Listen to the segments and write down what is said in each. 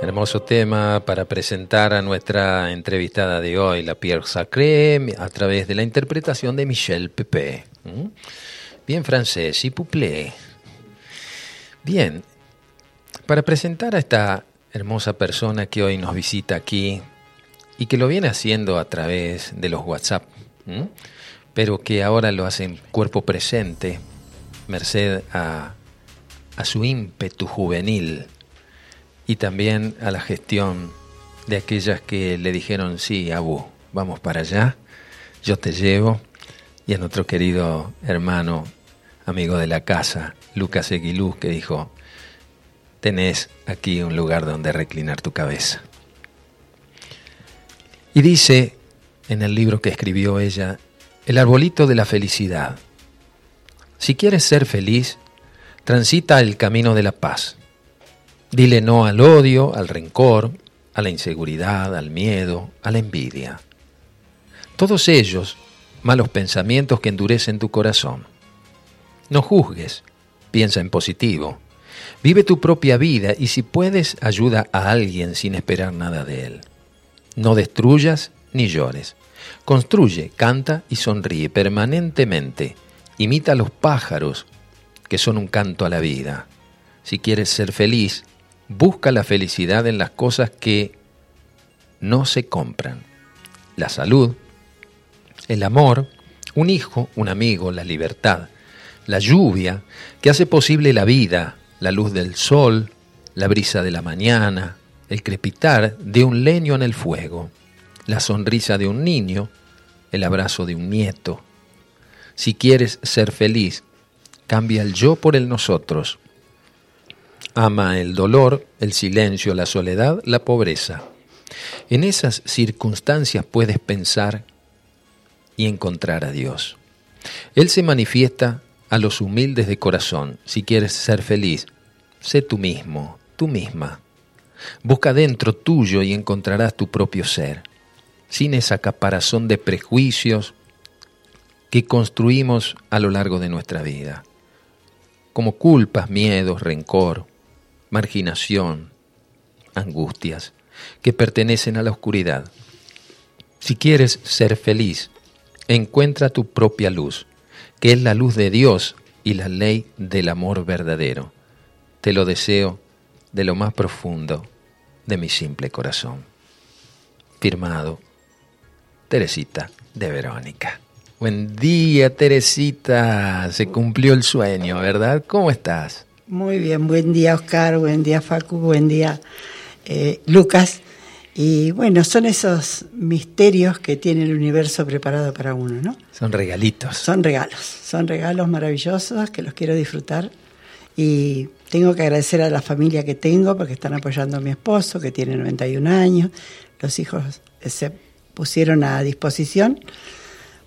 Hermoso tema para presentar a nuestra entrevistada de hoy, la Pierre Sacré, a través de la interpretación de Michel Pepe. ¿Mm? Bien francés, y pouplé. Bien, para presentar a esta hermosa persona que hoy nos visita aquí y que lo viene haciendo a través de los WhatsApp, pero que ahora lo hace en cuerpo presente, merced a su ímpetu juvenil y también a la gestión de aquellas que le dijeron, sí, Abu, vamos para allá, yo te llevo, y a nuestro querido hermano, amigo de la casa, Lucas Eguiluz, que dijo, tenés aquí un lugar donde reclinar tu cabeza. Y dice en el libro que escribió ella, El arbolito de la felicidad. Si quieres ser feliz, transita el camino de la paz Dile no al odio, al rencor, a la inseguridad, al miedo, a la envidia. Todos ellos, malos pensamientos que endurecen tu corazón. No juzgues, piensa en positivo. Vive tu propia vida y si puedes, ayuda a alguien sin esperar nada de él. No destruyas ni llores. Construye, canta y sonríe permanentemente. Imita a los pájaros, que son un canto a la vida. Si quieres ser feliz, Busca la felicidad en las cosas que no se compran. La salud, el amor, un hijo, un amigo, la libertad, la lluvia que hace posible la vida, la luz del sol, la brisa de la mañana, el crepitar de un leño en el fuego, la sonrisa de un niño, el abrazo de un nieto. Si quieres ser feliz, cambia el yo por el nosotros, ama el dolor, el silencio, la soledad, la pobreza. En esas circunstancias puedes pensar y encontrar a Dios. Él se manifiesta a los humildes de corazón. Si quieres ser feliz, sé tú mismo, tú misma. Busca dentro tuyo y encontrarás tu propio ser, sin esa caparazón de prejuicios que construimos a lo largo de nuestra vida, como culpas, miedos, rencor, marginación, angustias, que pertenecen a la oscuridad. Si quieres ser feliz, encuentra tu propia luz, que es la luz de Dios y la ley del amor verdadero. Te lo deseo de lo más profundo de mi simple corazón. Firmado, Teresita de Verónica. Buen día, Teresita. Se cumplió el sueño, ¿verdad? ¿Cómo estás? Muy bien, buen día Oscar, buen día Facu, buen día eh, Lucas. Y bueno, son esos misterios que tiene el universo preparado para uno, ¿no? Son regalitos. Son regalos, son regalos maravillosos que los quiero disfrutar. Y tengo que agradecer a la familia que tengo porque están apoyando a mi esposo, que tiene 91 años. Los hijos se pusieron a disposición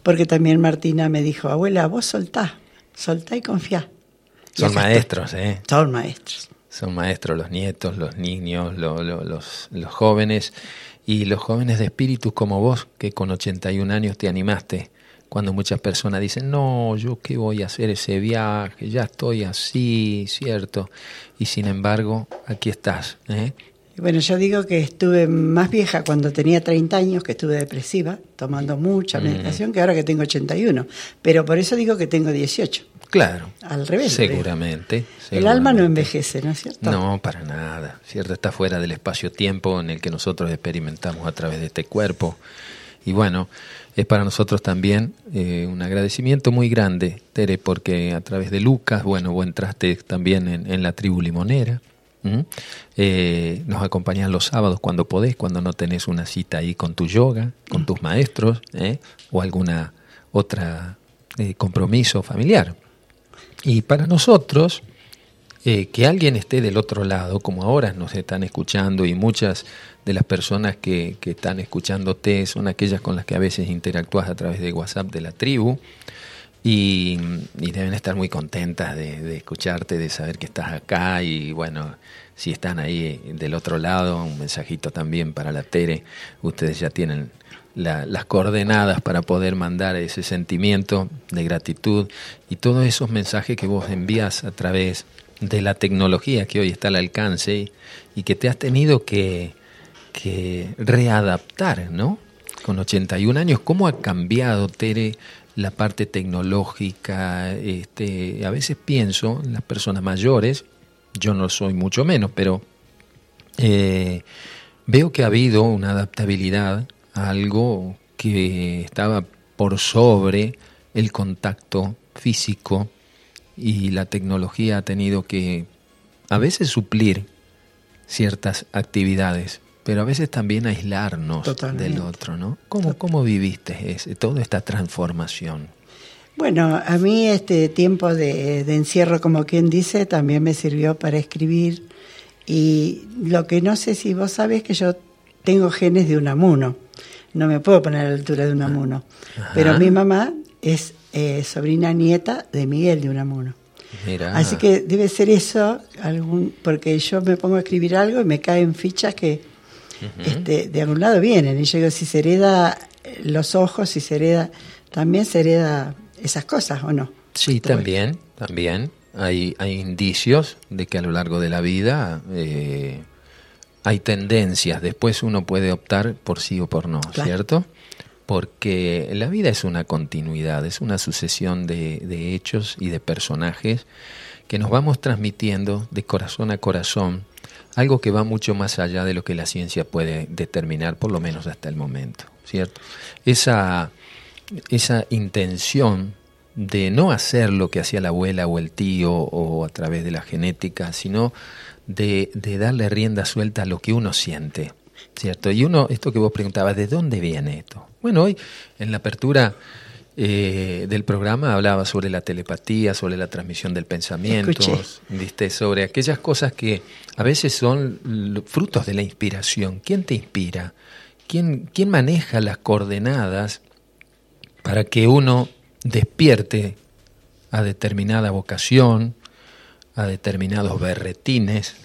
porque también Martina me dijo, abuela, vos soltá, soltá y confía. Son maestros, ¿eh? Son maestros. Son maestros los nietos, los niños, los, los jóvenes y los jóvenes de espíritu como vos, que con 81 años te animaste, cuando muchas personas dicen, no, yo qué voy a hacer ese viaje, ya estoy así, ¿cierto? Y sin embargo, aquí estás. ¿eh? Bueno, yo digo que estuve más vieja cuando tenía 30 años, que estuve depresiva, tomando mucha mm. medicación, que ahora que tengo 81. Pero por eso digo que tengo 18. Claro. Al revés. Seguramente, El alma no envejece, ¿no es cierto? No, para nada. Cierto, está fuera del espacio-tiempo en el que nosotros experimentamos a través de este cuerpo. Y bueno, es para nosotros también eh, un agradecimiento muy grande, Tere, porque a través de Lucas, bueno, vos entraste también en, la tribu limonera. Eh, nos acompañas los sábados cuando podés, cuando no tenés una cita ahí con tu yoga, con tus maestros ¿eh? o alguna otra compromiso familiar. Y para nosotros, eh, que alguien esté del otro lado, como ahora nos están escuchando y muchas de las personas que, que están escuchándote son aquellas con las que a veces interactúas a través de WhatsApp de la tribu y, deben estar muy contentas de, de, escucharte, de saber que estás acá y bueno, si están ahí del otro lado, un mensajito también para la Tere, ustedes ya tienen las coordenadas para poder mandar ese sentimiento de gratitud y todos esos mensajes que vos envías a través de la tecnología que hoy está al alcance y que te has tenido que, que readaptar, ¿no? Con 81 años, ¿cómo ha cambiado, Tere, la parte tecnológica? Este, a veces pienso en las personas mayores, yo no soy mucho menos, pero eh, veo que ha habido una adaptabilidad a algo que estaba por sobre el contacto físico y la tecnología ha tenido que a veces suplir ciertas actividades, pero a veces también aislarnos del otro, ¿no? ¿Cómo, cómo viviste ese, toda esta transformación? Bueno, a mí este tiempo de, de, encierro, como quien dice, también me sirvió para escribir y lo que no sé si vos sabés que yo tengo genes de un amuno, no me puedo poner a la altura de un amuno, pero mi mamá es eh, sobrina nieta de Miguel de Unamuno. Así que debe ser eso, algún, porque yo me pongo a escribir algo y me caen fichas que este, de algún lado vienen. Y yo digo, si se hereda los ojos, si se hereda, también se hereda esas cosas, ¿o no? Sí, también, también. Hay, hay indicios de que a lo largo de la vida eh, hay tendencias. Después uno puede optar por sí o por no, ¿cierto? porque la vida es una continuidad, es una sucesión de, hechos y de personajes que nos vamos transmitiendo de corazón a corazón, algo que va mucho más allá de lo que la ciencia puede determinar, por lo menos hasta el momento, ¿cierto? Esa, esa intención de no hacer lo que hacía la abuela o el tío o a través de la genética, sino de, de darle rienda suelta a lo que uno siente, ¿cierto? Y uno, esto que vos preguntabas, ¿de dónde viene esto? Bueno, hoy en la apertura eh, del programa hablaba sobre la telepatía, sobre la transmisión del pensamiento, ¿viste? sobre aquellas cosas que a veces son frutos de la inspiración. ¿Quién te inspira? ¿Quién, quién maneja las coordenadas para que uno despierte a determinada vocación, a determinados berretines,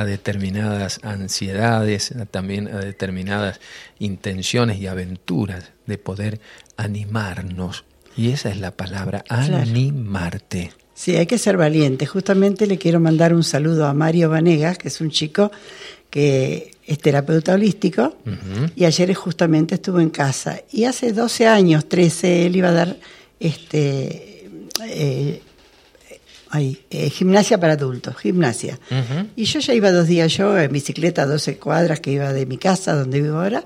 a determinadas ansiedades, también a determinadas intenciones y aventuras de poder animarnos. Y esa es la palabra, animarte. Sí, hay que ser valiente. Justamente le quiero mandar un saludo a Mario Vanegas, que es un chico que es terapeuta holístico, y ayer justamente estuvo en casa. Y hace 12 años, 13, él iba a dar este eh, Ahí, eh, gimnasia para adultos, gimnasia. Y yo ya iba dos días yo en bicicleta, 12 cuadras que iba de mi casa, donde vivo ahora.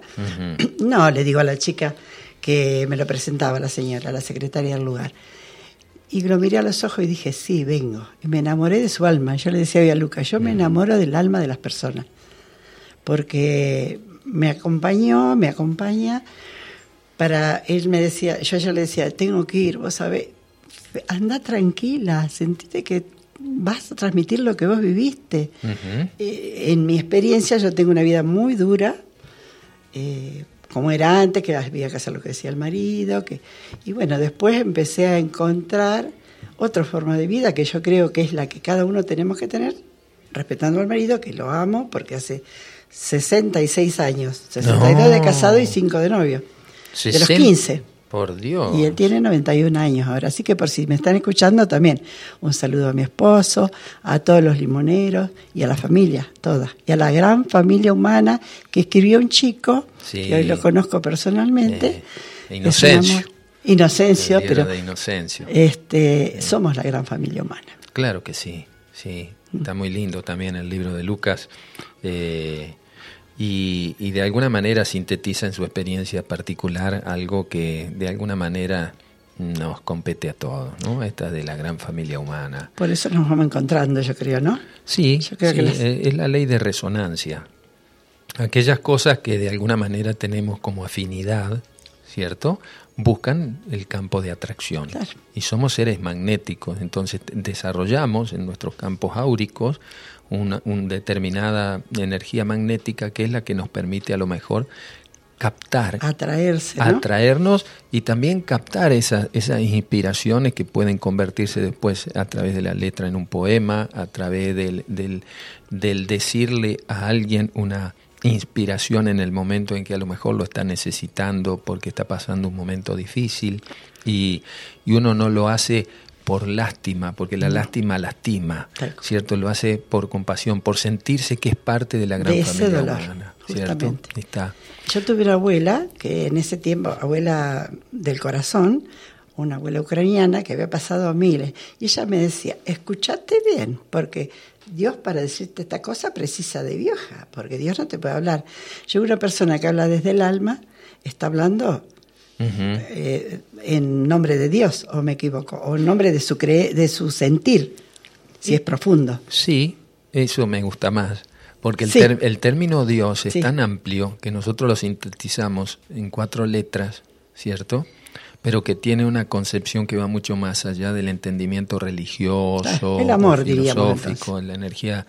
No, le digo a la chica que me lo presentaba la señora, la secretaria del lugar. Y lo miré a los ojos y dije, sí, vengo. Y me enamoré de su alma. Yo le decía a Lucas, yo me enamoro del alma de las personas. Porque me acompañó, me acompaña. Para él me decía, yo ya le decía, tengo que ir, vos sabés, anda tranquila, sentite que vas a transmitir lo que vos viviste. Eh, en mi experiencia yo tengo una vida muy dura, eh, como era antes, que había que hacer lo que decía el marido, que, y bueno, después empecé a encontrar otra forma de vida que yo creo que es la que cada uno tenemos que tener, respetando al marido, que lo amo, porque hace 66 años, 62 de casado y 5 de novio, de los 15. Por Dios. Y él tiene 91 años ahora. Así que por si me están escuchando también, un saludo a mi esposo, a todos los limoneros y a la familia, toda. Y a la gran familia humana que escribió un chico, que hoy lo conozco personalmente. Eh, Inocencio. Inocencio, pero. De Inocencio. Este, Somos la gran familia humana. Claro que sí, sí. Está muy lindo también el libro de Lucas. Eh, y, y, de alguna manera sintetiza en su experiencia particular algo que de alguna manera nos compete a todos, ¿no? Esta de la gran familia humana. Por eso nos vamos encontrando, yo creo, ¿no? Sí, es la ley de resonancia. Aquellas cosas que de alguna manera tenemos como afinidad, ¿cierto? Buscan el campo de atracción. Y somos seres magnéticos, entonces desarrollamos en nuestros campos áuricos una, determinada energía magnética que es la que nos permite a lo mejor captar, atraerse, atraernos y también captar esas inspiraciones que pueden convertirse después a través de la letra en un poema, a través del, del, del decirle a alguien una inspiración en el momento en que a lo mejor lo está necesitando porque está pasando un momento difícil y, y uno no lo hace por lástima, porque la lástima lastima. ¿cierto? Lo hace por compasión, por sentirse que es parte de la gran De ese familia dolor, humana, ¿cierto? Está. Yo tuve una abuela, que en ese tiempo, abuela del corazón, una abuela ucraniana que había pasado miles, y ella me decía, escuchate bien, porque Dios para decirte esta cosa precisa de vieja, porque Dios no te puede hablar. Yo una persona que habla desde el alma, está hablando Eh, en nombre de Dios, o me equivoco, o en nombre de su, cre de su sentir, si es profundo. Sí, eso me gusta más. Porque el, Sí. el término Dios es Sí. tan amplio que nosotros lo sintetizamos en cuatro letras, ¿cierto? Pero que tiene una concepción que va mucho más allá del entendimiento religioso, el amor, filosófico, la energía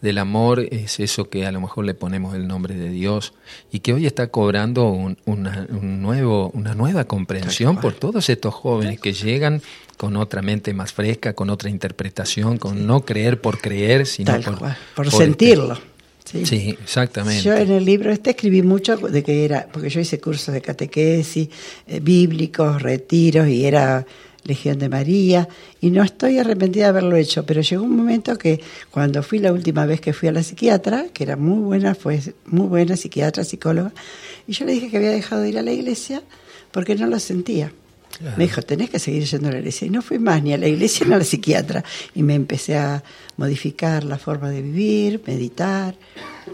del amor es eso que a lo mejor le ponemos el nombre de Dios y que hoy está cobrando un- una, un nuevo, una nueva comprensión por todos estos jóvenes que llegan con otra mente más fresca, con otra interpretación, con no creer por creer, sino Tal por, cual, por, por sentirlo. este- Sí, exactamente. Yo en el libro este escribí mucho de que era, porque yo hice cursos de catequesis, eh, bíblicos, retiros y era Legión de María y no estoy arrepentida de haberlo hecho, pero llegó un momento que cuando fui la última vez que fui a la psiquiatra, que era muy buena, fue muy buena psiquiatra, psicóloga, y yo le dije que había dejado de ir a la iglesia porque no lo sentía. Claro. Me dijo, tenés que seguir yendo a la iglesia. Y no fui más ni a la iglesia ni a la psiquiatra. Y me empecé a modificar la forma de vivir, meditar.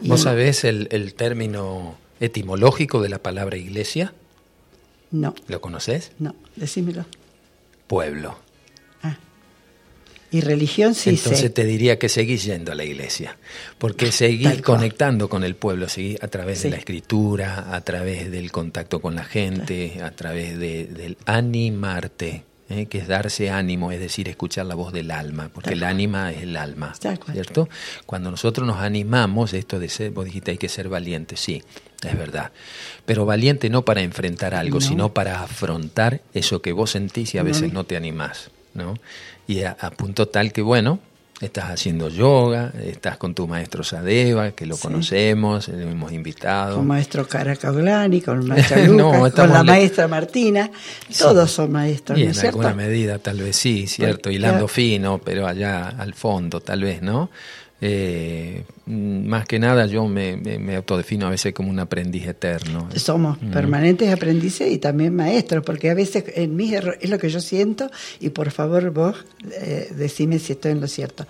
y- ¿Vos sabés el, el término etimológico de la palabra iglesia? No, ¿Lo conocés? no, decímelo. Pueblo. Ah. Y religión sí Entonces sé. te diría que seguís yendo a la iglesia, porque seguís Tal cual. conectando con el pueblo, seguís a través Sí. de la escritura, a través del contacto con la gente, a través de, del animarte, ¿eh? que es darse ánimo, es decir, escuchar la voz del alma, porque el ánima es el alma. ¿cierto? Cuando nosotros nos animamos, esto de ser, vos dijiste hay que ser valiente, sí, es verdad, pero valiente no para enfrentar algo, No. sino para afrontar eso que vos sentís y a No, veces ni- no te animás, ¿no? Y a, a punto tal que, bueno, estás haciendo yoga, estás con tu maestro Sadeva, que lo Sí. conocemos, le hemos invitado. Con maestro Caracaulani, con No, con la maestra Martina. Todos son maestros, Y ¿no en cierto? alguna medida tal vez sí, cierto, hilando fino, pero allá al fondo tal vez, ¿no? Eh, mm, más que nada yo me, me, me autodefino a veces como un aprendiz eterno. Somos Mm. permanentes aprendices y también maestros, porque a veces en mis errores es lo que yo siento, y por favor vos eh, decime si estoy en lo cierto.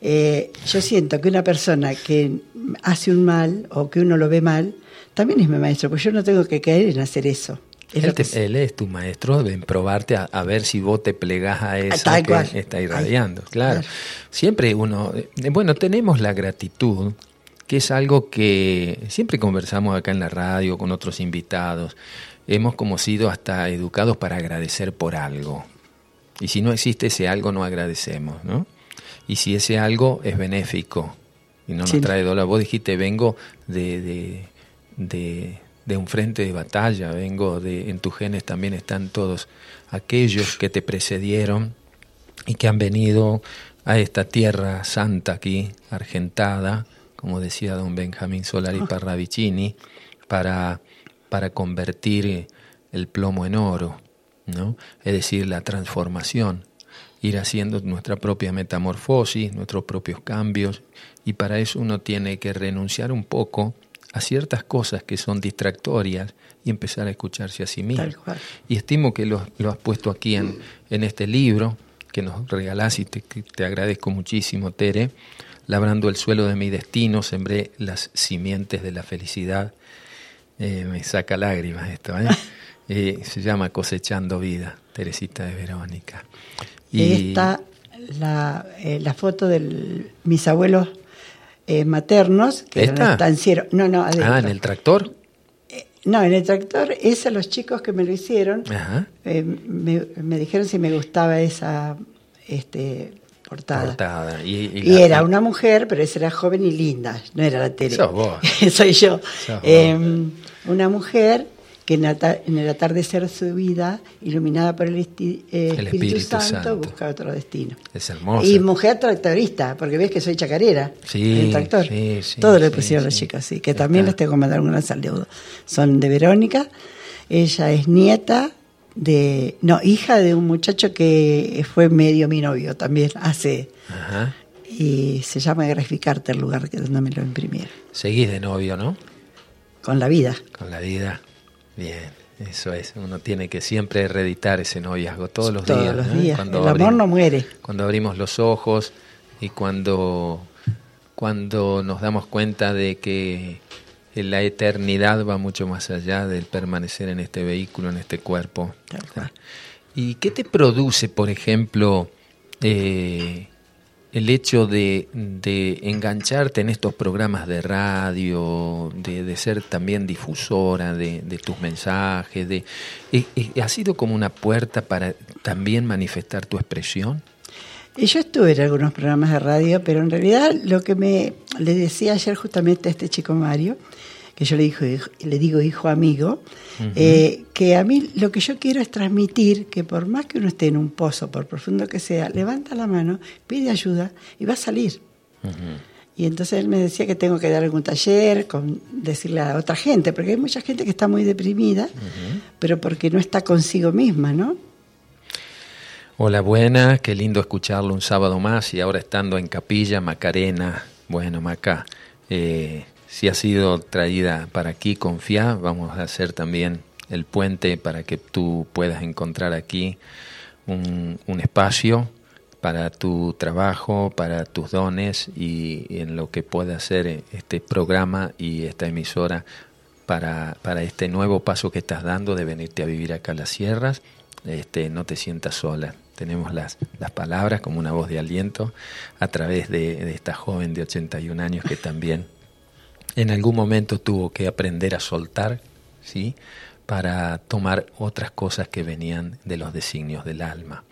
Eh, yo siento que una persona que hace un mal o que uno lo ve mal, también es mi maestro, pues yo no tengo que caer en hacer eso. Es Él, es tu maestro en probarte a, a ver si vos te plegás a eso que está irradiando. Claro. claro. Siempre uno, eh, bueno, tenemos la gratitud, que es algo que siempre conversamos acá en la radio con otros invitados. Hemos como sido hasta educados para agradecer por algo. Y si no existe ese algo, no agradecemos, ¿no? Y si ese algo es benéfico y no nos Sí. trae dolor. Vos dijiste, vengo de, de, de, de un frente de batalla, vengo de, en tus genes también están todos aquellos que te precedieron y que han venido a esta tierra santa aquí, argentada, como decía don Benjamín Solari Parravicini, para, para convertir el plomo en oro, ¿no? Es decir, la transformación, ir haciendo nuestra propia metamorfosis, nuestros propios cambios, y para eso uno tiene que renunciar un poco a ciertas cosas que son distractorias y empezar a escucharse a sí mismo. Y estimo que lo, lo has puesto aquí en, en este libro que nos regalás y te, te agradezco muchísimo, Tere. Labrando el suelo de mi destino, sembré las simientes de la felicidad. Eh, me saca lágrimas esto, ¿eh? Eh, se llama Cosechando Vida, Teresita de Verónica. Y Está la, eh, la foto de mis abuelos eh, maternos, que eran ¿Esta? estancieros. No, no, adentro. Ah, en el tractor. No, en el tractor, es a los chicos que me lo hicieron. Ajá. eh, me, me dijeron si me gustaba esa este, portada. Portada. Y, y Y la- era una mujer, pero esa era joven y linda, no era la tele. Sos vos. Soy yo. Sos vos. Eh, una mujer que en, en el atardecer de su vida, iluminada por el, esti- eh, El Espíritu, Espíritu Santo, Santo. busca otro destino. Es hermosa. Y mujer tractorista, porque ves que soy chacarera. Sí, en el tractor. sí, sí, Todo sí, pusieron los chicos, sí. Que Está. también les tengo que mandar un gran saludo. Son de Verónica. Ella es nieta de, no, hija de un muchacho que fue medio mi novio también hace, Ajá. y se llama Graficarte el lugar que donde me lo imprimieron, Seguís de novio, ¿no? con la vida. Con la vida. Bien, eso es. Uno tiene que siempre reeditar ese noviazgo todos los Todos días. los días. Cuando el amor abrimos- no muere. cuando abrimos los ojos y cuando, cuando nos damos cuenta de que la eternidad va mucho más allá del permanecer en este vehículo, en este cuerpo. ¿Y qué te produce, por ejemplo, eh, el hecho de, de engancharte en estos programas de radio, de, de ser también difusora de, de tus mensajes? De, eh, eh, ¿Ha sido como una puerta para también manifestar tu expresión? Yo estuve en algunos programas de radio, pero en realidad lo que me le decía ayer justamente a este chico Mario, que yo le, dijo, hijo- le digo hijo amigo, eh, que a mí lo que yo quiero es transmitir que por más que uno esté en un pozo, por profundo que sea, levanta la mano, pide ayuda y va a salir. Y entonces él me decía que tengo que dar algún taller, con decirle a otra gente, porque hay mucha gente que está muy deprimida, pero porque no está consigo misma, ¿no? Hola, buena, qué lindo escucharlo un sábado más y ahora estando en Capilla, Macarena. Bueno, Maca, eh, si ha sido traída para aquí, confía, vamos a hacer también el puente para que tú puedas encontrar aquí un, espacio para tu trabajo, para tus dones y en lo que pueda hacer este programa y esta emisora para, para este nuevo paso que estás dando de venirte a vivir acá a las sierras. Este, no te sientas sola. Tenemos las, las palabras como una voz de aliento a través de, de esta joven de 81 años que también en algún momento tuvo que aprender a soltar, ¿sí? Para tomar otras cosas que venían de los designios del alma.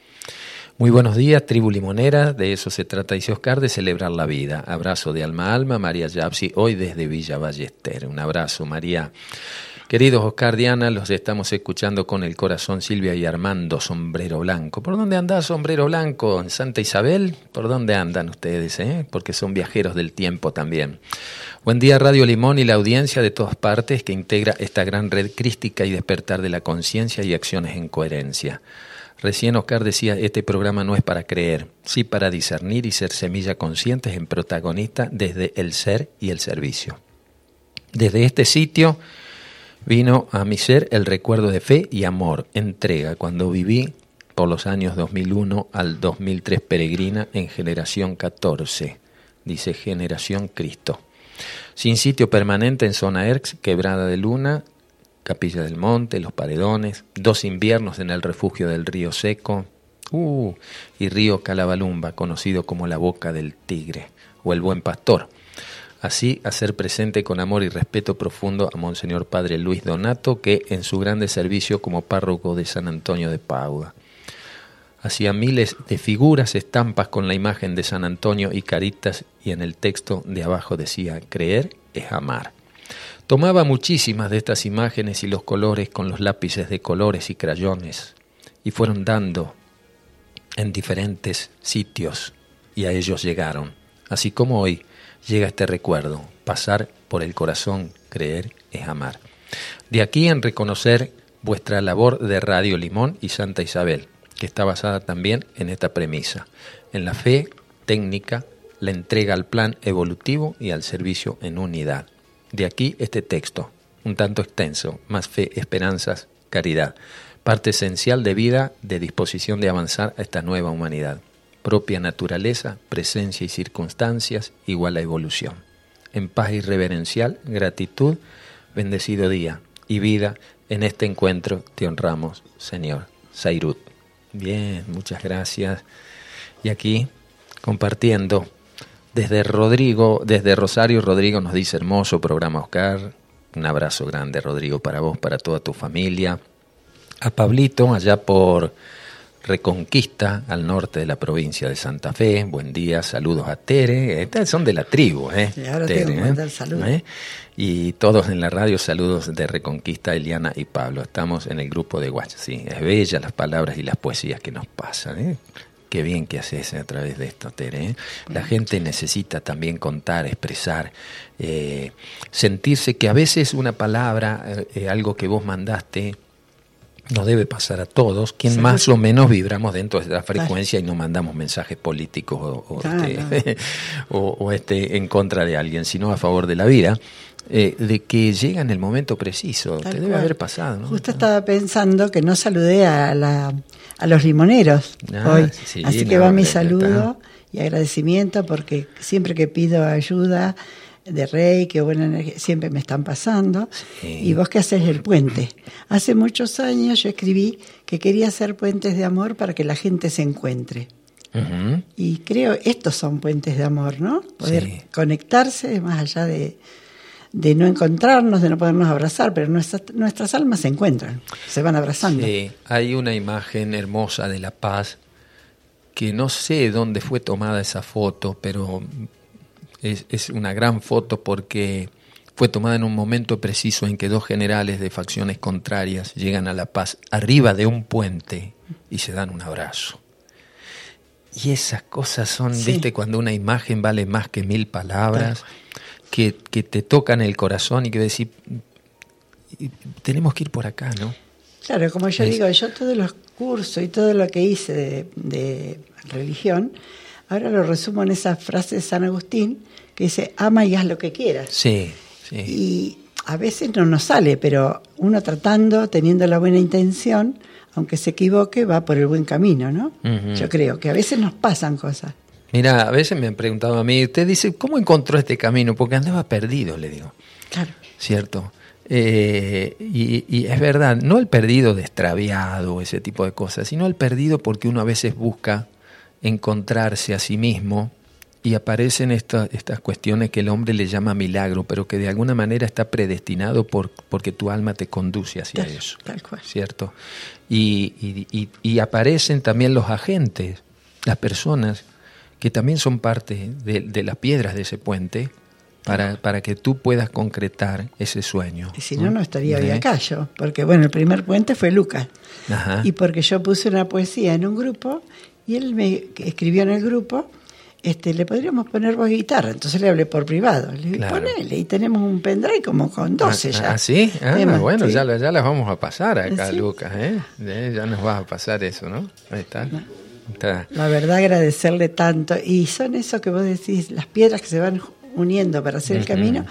Muy buenos días, tribu limonera, de eso se trata, dice Oscar, de celebrar la vida. Abrazo de alma a alma, María Yapsi, hoy desde Villa Ballester. Un abrazo, María. Queridos Oscar, Diana, los estamos escuchando con el corazón Silvia y Armando, sombrero blanco. ¿Por dónde anda sombrero blanco? ¿En Santa Isabel? ¿Por dónde andan ustedes? Eh? Porque son viajeros del tiempo también. Buen día Radio Limón y la audiencia de todas partes que integra esta gran red crística y despertar de la conciencia y acciones en coherencia. Recién Oscar decía, este programa no es para creer, sí para discernir y ser semilla conscientes en protagonista desde el ser y el servicio. Desde este sitio vino a mi ser el recuerdo de fe y amor, entrega, cuando viví por los años 2001 al 2003 peregrina en generación 14, dice generación Cristo. Sin sitio permanente en zona ERX, Quebrada de Luna, Capilla del Monte, Los Paredones, dos inviernos en el refugio del río Seco, uh, y río Calabalumba, conocido como la Boca del Tigre, o el Buen Pastor. Así, hacer presente con amor y respeto profundo a Monseñor Padre Luis Donato, que en su grande servicio como párroco de San Antonio de Padua hacía miles de figuras, estampas con la imagen de San Antonio y caritas, y en el texto de abajo decía, creer es amar. Tomaba muchísimas de estas imágenes y los colores con los lápices de colores y crayones, y fueron dando en diferentes sitios, y a ellos llegaron. Así como hoy llega este recuerdo, pasar por el corazón, creer es amar. De aquí en reconocer vuestra labor de Radio Limón y Santa Isabel, que está basada también en esta premisa, en la fe técnica, la entrega al plan evolutivo y al servicio en unidad. De aquí este texto, un tanto extenso, más fe, esperanzas, caridad, parte esencial de vida, de disposición de avanzar a esta nueva humanidad. Propia naturaleza, presencia y circunstancias igual a evolución. En paz irreverencial, gratitud, bendecido día y vida, en este encuentro te honramos, Señor. Sairut. Bien, muchas gracias. Y aquí, compartiendo, desde Rodrigo, desde Rosario, Rodrigo nos dice hermoso programa Oscar. Un abrazo grande, Rodrigo, para vos, para toda tu familia. A Pablito, allá por Reconquista, al norte de la provincia de Santa Fe. Buen día, saludos a Tere. Estas son de la tribu, ¿eh? Ahora Tere, tengo que mandar saludos. ¿Eh? Y todos en la radio, saludos de Reconquista, Eliana y Pablo. Estamos en el grupo de WhatsApp. Sí, es bella las palabras y las poesías que nos pasan. ¿eh? Qué bien que haces a través de esto, Tere. ¿eh? La gente necesita también contar, expresar, eh, sentirse que a veces una palabra, eh, algo que vos mandaste, nos debe pasar a todos, quien más o menos vibramos dentro de la frecuencia y no mandamos mensajes políticos o, este, o, este, en contra de alguien, sino a favor de la vida. Eh, de que llega en el momento preciso. Te debe haber pasado. ¿no? Justo estaba pensando que no saludé a, la, a los limoneros ah, hoy. Así que va mi saludo y agradecimiento porque siempre que pido ayuda de rey, que buena energía, siempre me están pasando. Y vos que haces el puente. Hace muchos años yo escribí que quería hacer puentes de amor para que la gente se encuentre. Y creo, estos son puentes de amor, ¿no? Poder conectarse más allá de, de no encontrarnos, de no podernos abrazar, pero nuestras, nuestras almas se encuentran, se van abrazando. Sí, hay una imagen hermosa de la paz que no sé dónde fue tomada esa foto, pero es, es una gran foto porque fue tomada en un momento preciso en que dos generales de facciones contrarias llegan a la paz arriba de un puente y se dan un abrazo. Y esas cosas son, viste, cuando una imagen vale más que mil palabras, que, que, te tocan el corazón y que decís, tenemos que ir por acá, ¿no? Claro, como yo digo, yo todos los cursos y todo lo que hice de, de religión, ahora lo resumo en esa frase de San Agustín, que dice, ama y haz lo que quieras. Sí, sí. Y a veces no nos sale, pero uno tratando, teniendo la buena intención, aunque se equivoque, va por el buen camino, ¿no? Yo creo que a veces nos pasan cosas. Mira, a veces me han preguntado a mí, usted dice, ¿cómo encontró este camino? Porque andaba perdido, le digo. Claro. ¿Cierto? Eh, y, y, es verdad, no el perdido de extraviado, ese tipo de cosas, sino el perdido porque uno a veces busca encontrarse a sí mismo y aparecen estas cuestiones que el hombre le llama milagro, pero que de alguna manera está predestinado por, porque tu alma te conduce hacia eso. Tal cual. ¿Cierto? Y, y, aparecen también los agentes, las personas que también son parte de, las piedras de ese puente, para, para, que tú puedas concretar ese sueño. Y si no, no estaría hoy acá yo, porque bueno, el primer puente fue Lucas. Y porque yo puse una poesía en un grupo y él me escribió en el grupo este, le podríamos poner voz guitarra. Entonces le hablé por privado. Le dije, ponele, y tenemos un pendrive como con 12 ah, ya. ¿Ah, sí? Ah, bueno, ya, ya las vamos a pasar acá, Lucas. ¿eh? Ya nos vas a pasar eso, ¿no? Ahí está. La verdad, agradecerle tanto. Y son eso que vos decís, las piedras que se van uniendo para hacer el camino.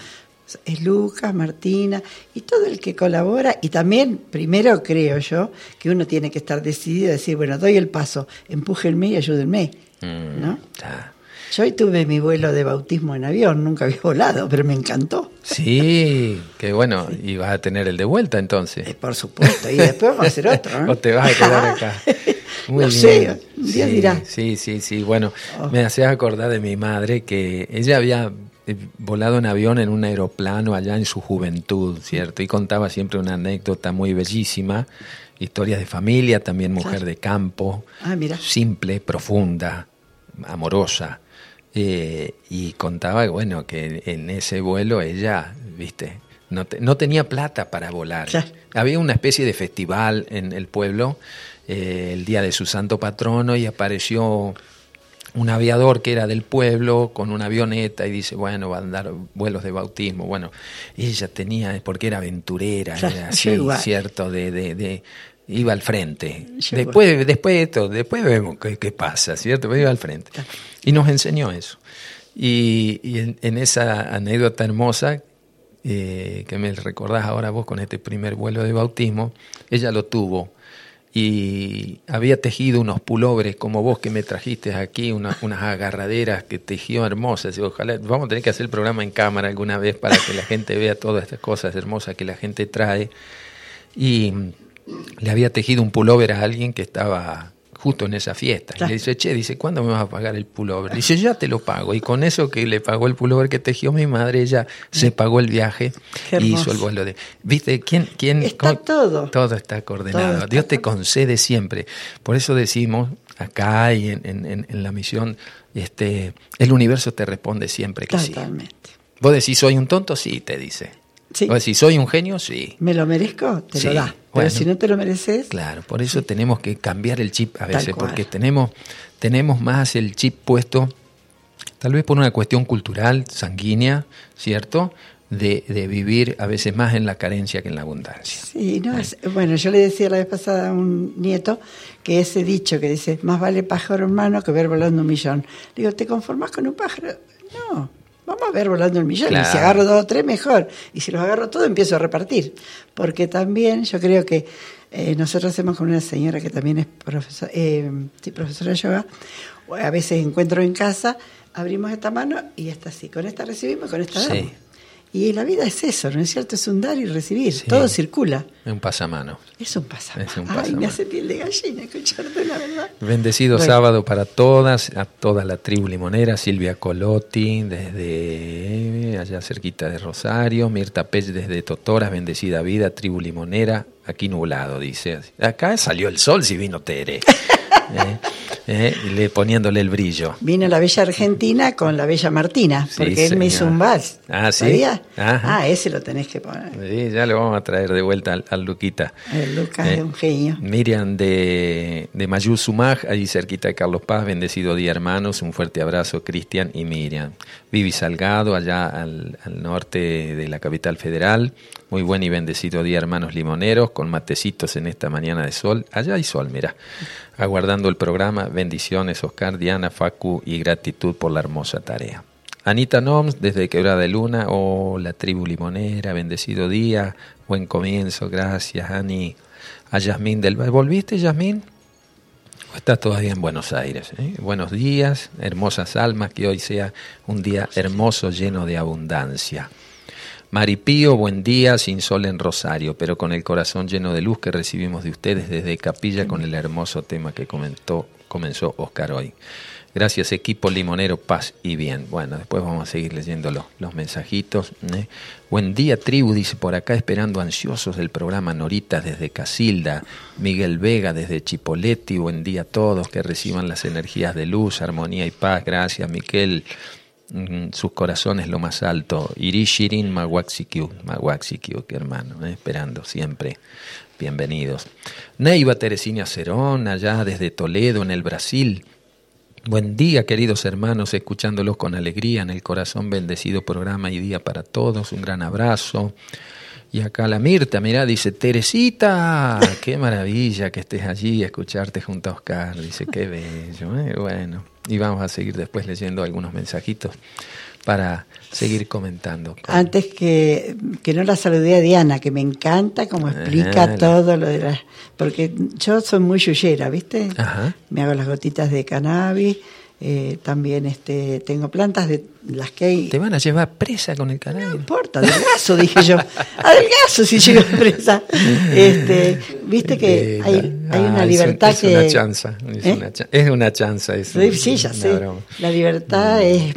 Es Lucas, Martina y todo el que colabora. Y también, primero creo yo, que uno tiene que estar decidido a decir, bueno, doy el paso, empújenme y ayúdenme. Mm, ¿no? Yo hoy tuve mi vuelo de bautismo en avión, nunca había volado, pero me encantó. Sí, qué bueno. Y vas a tener el de vuelta entonces. Eh, por supuesto, y después vamos a hacer otro. ¿no? o te vas a quedar acá. Muy no sé, sí, dirá. Sí, sí, sí. Bueno, oh. me hacías acordar de mi madre que ella había eh, volado en avión en un aeroplano allá en su juventud, ¿cierto? Y contaba siempre una anécdota muy bellísima, historias de familia, también mujer de campo, ah, mira. simple, profunda, amorosa. Eh, y contaba, bueno, que en ese vuelo ella, viste, no, no tenía plata para volar. Había una especie de festival en el pueblo eh, el día de su santo patrono y apareció un aviador que era del pueblo con una avioneta y dice, bueno, va a dar vuelos de bautismo. Bueno, ella tenía, porque era aventurera, era así, ¿cierto? De, de, de, iba al frente. Después, después de esto, después vemos qué, pasa, ¿cierto? Pero iba al frente. Y nos enseñó eso. Y, en, esa anécdota hermosa eh, que me recordás ahora vos con este primer vuelo de bautismo, ella lo tuvo y había tejido unos pulobres como vos que me trajiste aquí, unas agarraderas que tejió hermosas. Y ojalá, vamos a tener que hacer el programa en cámara alguna vez para que la gente vea todas estas cosas hermosas que la gente trae. Y le había tejido un pullover a alguien que estaba justo en esa fiesta. Y le dice, che, dice, ¿cuándo me vas a pagar el pullover? Dice, ya te lo pago. Y con eso que le pagó el pullover que tejió mi madre, ella se pagó el viaje y hizo el vuelo de... ¿Viste? ¿Quién? quién está todo. Todo está coordenado. Dios te concede siempre. Por eso decimos acá y en, en, en, la misión, este, el universo te responde siempre que Totalmente. sí. Vos decís, soy un tonto, sí, te dice. Sí. si soy un genio, sí. ¿Me lo merezco? Te lo da. Pero si no te lo mereces. Claro, por eso tenemos que cambiar el chip a veces, porque tenemos, tenemos más el chip puesto, tal vez por una cuestión cultural, sanguínea, ¿cierto? de, de vivir a veces más en la carencia que en la abundancia. Sí, no, es- bueno, yo le decía la vez pasada a un nieto que ese dicho que dice, más vale pájaro en mano que ver volando un millón. Le digo, ¿te conformás con un pájaro? No, vamos a ver volando un millón. Y si agarro dos o tres, mejor. Y si los agarro todos, empiezo a repartir. Porque también yo creo que eh, nosotros hacemos con una señora que también es profesor, eh, sí, profesora de yoga, a veces encuentro en casa, abrimos esta mano y esta así. Con esta recibimos, con esta Sí. damos. Y la vida es eso, ¿no es cierto? Es un dar y recibir. Sí. Todo circula. Es un pasamano. Es un pasamano. Es un Ay, me hace piel de gallina escucharte la verdad. Bendecido Bueno. sábado para todas, a toda la tribu limonera, Silvia Colotti desde allá cerquita de Rosario, Mirta Pech desde Totoras, bendecida vida, tribu limonera, aquí nublado, dice. Acá salió el sol si vino Tere, Eh, eh, le, poniéndole el brillo. Vino la bella Argentina con la bella Martina, Sí, porque él me hizo un vals. Ah, ¿sí? Ah, ese lo tenés que poner. Sí, ya lo vamos a traer de vuelta al, al Luquita. El Lucas Eh, es un genio. Miriam de, de Mayú Sumaj, allí cerquita de Carlos Paz, bendecido día hermanos, un fuerte abrazo Cristian y Miriam. Vivi Salgado, allá al, al norte de la capital federal, muy buen y bendecido día hermanos limoneros, con matecitos en esta mañana de sol, allá hay sol, mira, aguardando el programa, bendiciones Oscar, Diana, Facu y gratitud por la hermosa tarea. Anita Noms, desde Quebrada de Luna, o la tribu limonera, bendecido día, buen comienzo, gracias Ani. A Yasmín del Valle. ¿Volviste, Yasmín? ¿O estás todavía en Buenos Aires? eh? Buenos días, hermosas almas, que hoy sea un día hermoso, lleno de abundancia. Maripío, buen día, sin sol en Rosario, pero con el corazón lleno de luz que recibimos de ustedes desde Capilla con el hermoso tema que comentó, comenzó Oscar hoy. Gracias equipo limonero, paz y bien. Bueno, después vamos a seguir leyendo los, los mensajitos. ¿eh? Buen día tribu, dice por acá, esperando ansiosos del programa Norita desde Casilda, Miguel Vega desde Chipoletti, buen día a todos, que reciban las energías de luz, armonía y paz. Gracias, Miquel. Mm, sus corazones lo más alto. Irishirin Mawaxikiu, Mawaxikiu, que hermano, ¿eh? esperando siempre. Bienvenidos. Neiva Teresina Cerón, allá desde Toledo, en el Brasil. Buen día, queridos hermanos, escuchándolos con alegría en el corazón bendecido programa y día para todos. Un gran abrazo. Y acá la Mirta, mirá, dice, Teresita, qué maravilla que estés allí, escucharte junto a Oscar. Dice, qué bello. ¿eh? Bueno, y vamos a seguir después leyendo algunos mensajitos para seguir comentando. Antes que, que no la saludé a Diana, que me encanta cómo explica Ajá, la- todo lo de las... Porque yo soy muy yuyera, ¿viste? Ajá. Me hago las gotitas de cannabis, eh, también este, tengo plantas de las que hay... Te van a llevar presa con el No canal. importa, adelgazo, dije yo. Adelgazo si llego presa. Este, Viste que hay, ah, hay una es un- libertad es que... una chanza, es, ¿Eh? una, cha- es una chanza. Es Sí, sí, ya sé. broma. La libertad es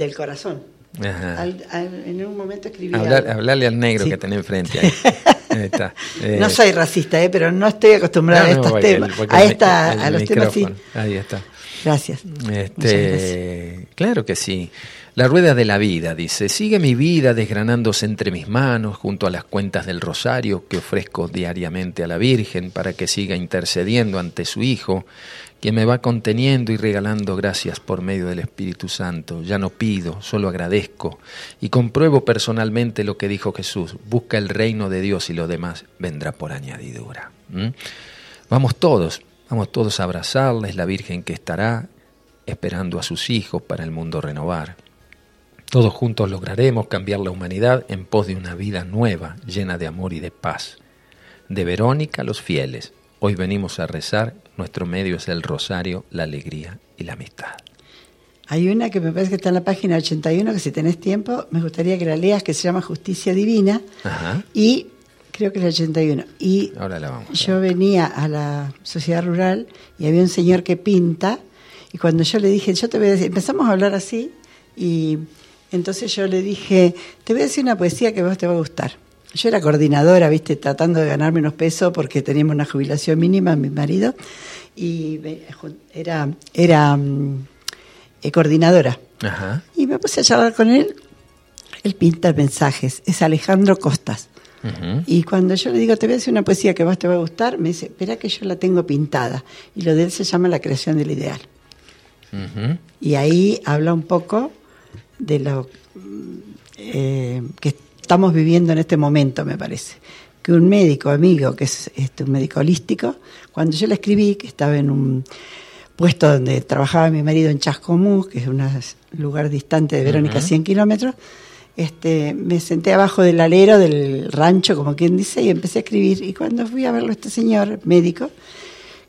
del corazón. Ajá. Al- al- en un momento escribí Hablar- algo. hablarle al negro Sí. que tenés enfrente ahí. Ahí está. Eh, No soy racista, ¿eh? pero no estoy acostumbrada no, a no, estos temas. a, el esta, a los temas sí. Ahí está. Gracias. Este, claro que sí. La rueda de la vida, dice, sigue mi vida desgranándose entre mis manos junto a las cuentas del rosario que ofrezco diariamente a la Virgen para que siga intercediendo ante su Hijo, quien me va conteniendo y regalando gracias por medio del Espíritu Santo. Ya no pido, solo agradezco y compruebo personalmente lo que dijo Jesús, busca el reino de Dios y lo demás vendrá por añadidura. ¿Mm? Vamos todos, vamos todos a abrazarles, la Virgen que estará esperando a sus hijos para el mundo renovar. Todos juntos lograremos cambiar la humanidad en pos de una vida nueva, llena de amor y de paz. De Verónica, los fieles. Hoy venimos a rezar, nuestro medio es el rosario, la alegría y la amistad. Hay una que me parece que está en la página 81, que si tenés tiempo, me gustaría que la leas, que se llama Justicia Divina. Ajá. Y creo que es la 81. Y Ahora la vamos. a yo venía a la sociedad rural y había un señor que pinta. Y cuando yo le dije, yo te voy a decir, empezamos a hablar así. Y entonces yo le dije, te voy a decir una poesía que a vos te va a gustar. Yo era coordinadora, viste, tratando de ganarme unos pesos porque teníamos una jubilación mínima, mi marido. Y era, era mm, eh, coordinadora. Ajá. Y me puse a charlar con él. Él pinta mensajes. Es Alejandro Costas. Y cuando yo le digo, te voy a decir una poesía que más te va a gustar, me dice, espera que yo la tengo pintada. Y lo de él se llama La creación del ideal. Y ahí habla un poco de lo mm, eh, que estamos viviendo en este momento, me parece. Que un médico amigo, que es este, un médico holístico, cuando yo le escribí, que estaba en un puesto donde trabajaba mi marido en Chascomús, que es un lugar distante de Verónica, 100 kilómetros, este, me senté abajo del alero del rancho, como quien dice, y empecé a escribir. Y cuando fui a verlo, este señor médico,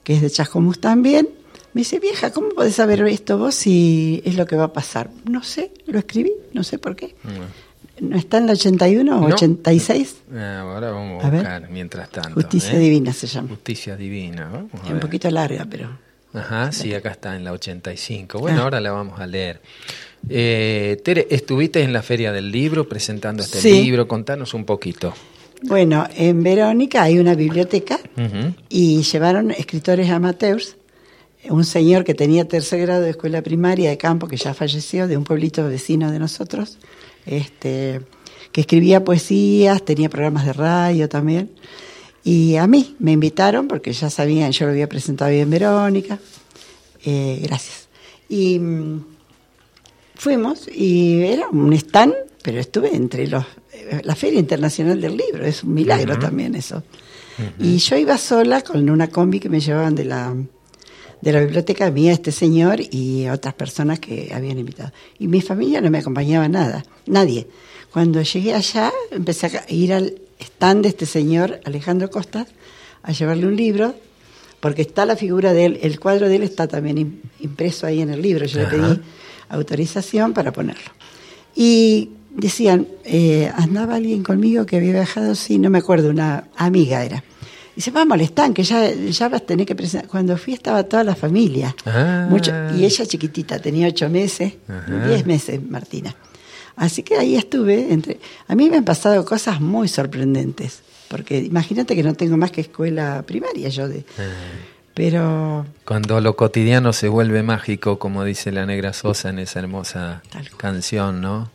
que es de Chascomús también, me dice, vieja, ¿cómo podés saber esto vos si es lo que va a pasar? No sé, lo escribí, no sé por qué. ¿No está en la 81 o 86? Ah, ahora vamos a, buscar, mientras tanto. Justicia ¿eh? Divina se llama. Justicia Divina, es un poquito larga, pero... Ajá, sí, acá está en la 85. Bueno, ah. ahora la vamos a leer. Eh, Tere, estuviste en la Feria del Libro presentando este libro, contanos un poquito. Bueno, en Verónica hay una biblioteca y llevaron escritores amateurs. Un señor que tenía tercer grado de escuela primaria de campo, que ya falleció, de un pueblito vecino de nosotros, este, que escribía poesías, tenía programas de radio también. Y a mí me invitaron porque ya sabían, yo lo había presentado bien en Verónica. Eh, gracias. Y mm, fuimos y era un stand, pero estuve entre los. Eh, la Feria Internacional del Libro, es un milagro también eso. Y yo iba sola con una combi que me llevaban de la, de la biblioteca mía, este señor y otras personas que habían invitado. Y mi familia no me acompañaba nada, nadie. Cuando llegué allá, empecé a ir al stand de este señor, Alejandro Costa, a llevarle un libro, porque está la figura de él, el cuadro de él está también impreso ahí en el libro, yo le pedí autorización para ponerlo. Y decían, eh, andaba alguien conmigo que había viajado, sí, no me acuerdo, una amiga era. Dice, vamos al stand, que ya, ya vas a tener que presentar. Cuando fui estaba toda la familia. Ah. Mucho, y ella chiquitita, tenía ocho meses, diez meses, Martina. Así que ahí estuve. Entre... A mí me han pasado cosas muy sorprendentes, porque imagínate que no tengo más que escuela primaria yo de... Ah. Pero... Cuando lo cotidiano se vuelve mágico, como dice la negra Sosa en esa hermosa canción, ¿no?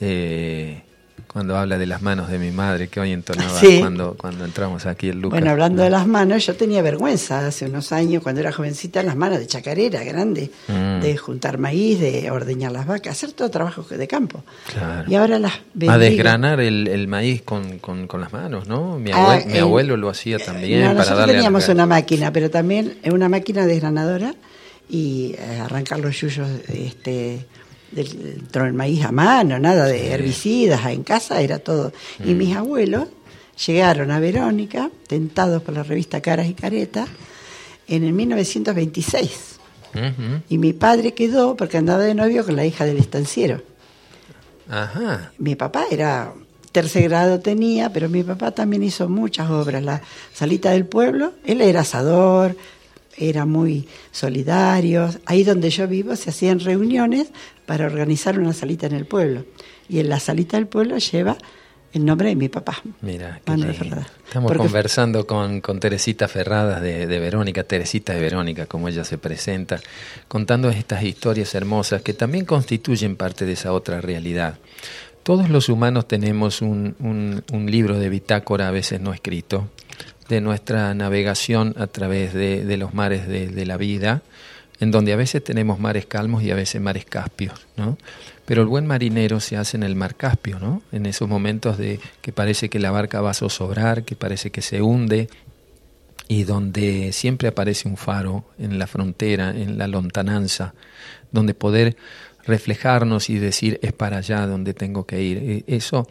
Eh, cuando habla de las manos de mi madre, que hoy entonaba cuando, cuando entramos aquí en Lucas. Bueno, hablando de las manos, yo tenía vergüenza hace unos años, cuando era jovencita, las manos de chacarera grande, mm. de juntar maíz, de ordeñar las vacas, hacer todo trabajo de campo. Y ahora las A desgranar el, maíz con, las manos, ¿no? Mi, ah, abuelo lo hacía también. para nosotros teníamos una máquina, pero también una máquina desgranadora y eh, arrancar los yuyos este, del, del maíz a mano, nada de herbicidas, en casa era todo. Y mis mm. abuelos llegaron a Verónica, tentados por la revista Caras y Caretas, en el 1926. Y mi padre quedó porque andaba de novio con la hija del estanciero. Ajá. Mi papá era tercer grado tenía, pero mi papá también hizo muchas obras. La salita del pueblo, él era asador, era muy solidario. Ahí donde yo vivo se hacían reuniones para organizar una salita en el pueblo. Y en la salita del pueblo lleva el nombre de mi papá. Mira, estamos conversando con, con, Teresita Ferradas de, de, Verónica, Teresita de Verónica, como ella se presenta, contando estas historias hermosas que también constituyen parte de esa otra realidad. Todos los humanos tenemos un, un, un libro de bitácora a veces no escrito, de nuestra navegación a través de, los mares de, de la vida, en donde a veces tenemos mares calmos y a veces mares caspios, ¿no? Pero el buen marinero se hace en el mar Caspio, ¿no? En esos momentos de que parece que la barca va a zozobrar, que parece que se hunde, y donde siempre aparece un faro en la frontera, en la lontananza, donde poder reflejarnos y decir es para allá donde tengo que ir. E, eso,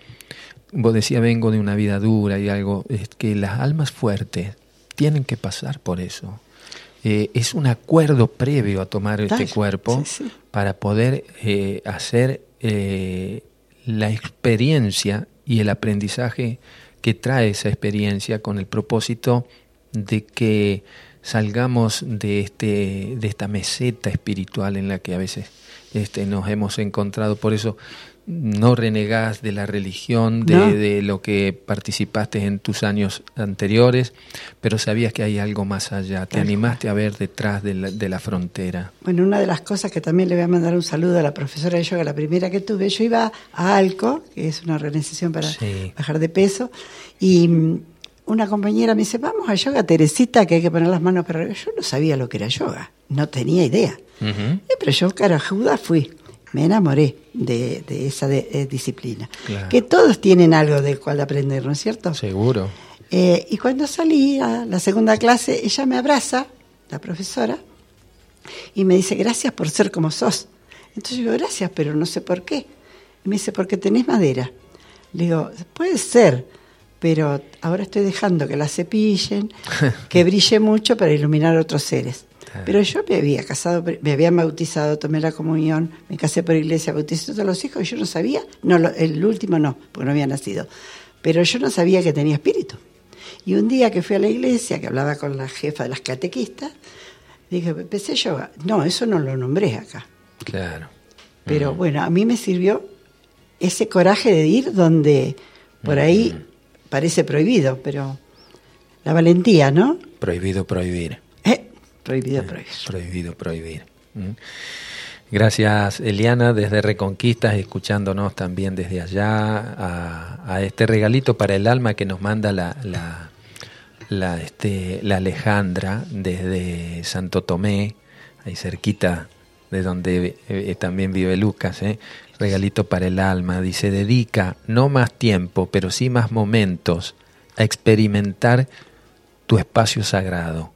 vos decía, vengo de una vida dura y algo, es que las almas fuertes tienen que pasar por eso. Eh, es un acuerdo previo a tomar este cuerpo para poder eh, hacer eh, la experiencia y el aprendizaje que trae esa experiencia con el propósito de que salgamos de este de esta meseta espiritual en la que a veces este, nos hemos encontrado. Por eso no renegás de la religión, de, lo que participaste en tus años anteriores, pero sabías que hay algo más allá. Te animaste a ver detrás de la, frontera. Bueno, una de las cosas que también le voy a mandar un saludo a la profesora de yoga, la primera que tuve, yo iba a ALCO, que es una organización para bajar de peso, y mm, una compañera me dice, vamos a yoga, Teresita, que hay que poner las manos para arriba. Yo no sabía lo que era yoga, no tenía idea. Eh, pero yo, cara, Judas, fui me enamoré de, de esa de- eh, disciplina. Claro. Que todos tienen algo del cual aprender, ¿no es cierto? Seguro. Eh, y cuando salí a la segunda clase, ella me abraza, la profesora, y me dice, gracias por ser como sos. Entonces yo digo, gracias, pero no sé por qué. Y me dice, porque tenés madera. Le digo, puede ser, pero ahora estoy dejando que la cepillen, que brille mucho para iluminar a otros seres. Pero yo me había casado, me habían bautizado, tomé la comunión, me casé por iglesia, bauticé a todos los hijos y yo no sabía, no, lo- el último no, porque no había nacido, pero yo no sabía que tenía espíritu. Y un día que fui a la iglesia, que hablaba con la jefa de las catequistas, dije, empecé yoga. No, eso no lo nombré acá. Claro. Pero bueno, a mí me sirvió ese coraje de ir donde por ahí parece prohibido, pero la valentía, ¿no? Prohibido prohibir. Eh, prohibido prohibir. Prohibido prohibir. ¿Mm? Gracias, Eliana, desde Reconquistas, escuchándonos también desde allá, a, a este regalito para el alma que nos manda la, la, la, este, la Alejandra desde Santo Tomé, ahí cerquita de donde eh, también vive Lucas. ¿eh? Regalito para el alma, dice, dedica no más tiempo, pero sí más momentos a experimentar tu espacio sagrado.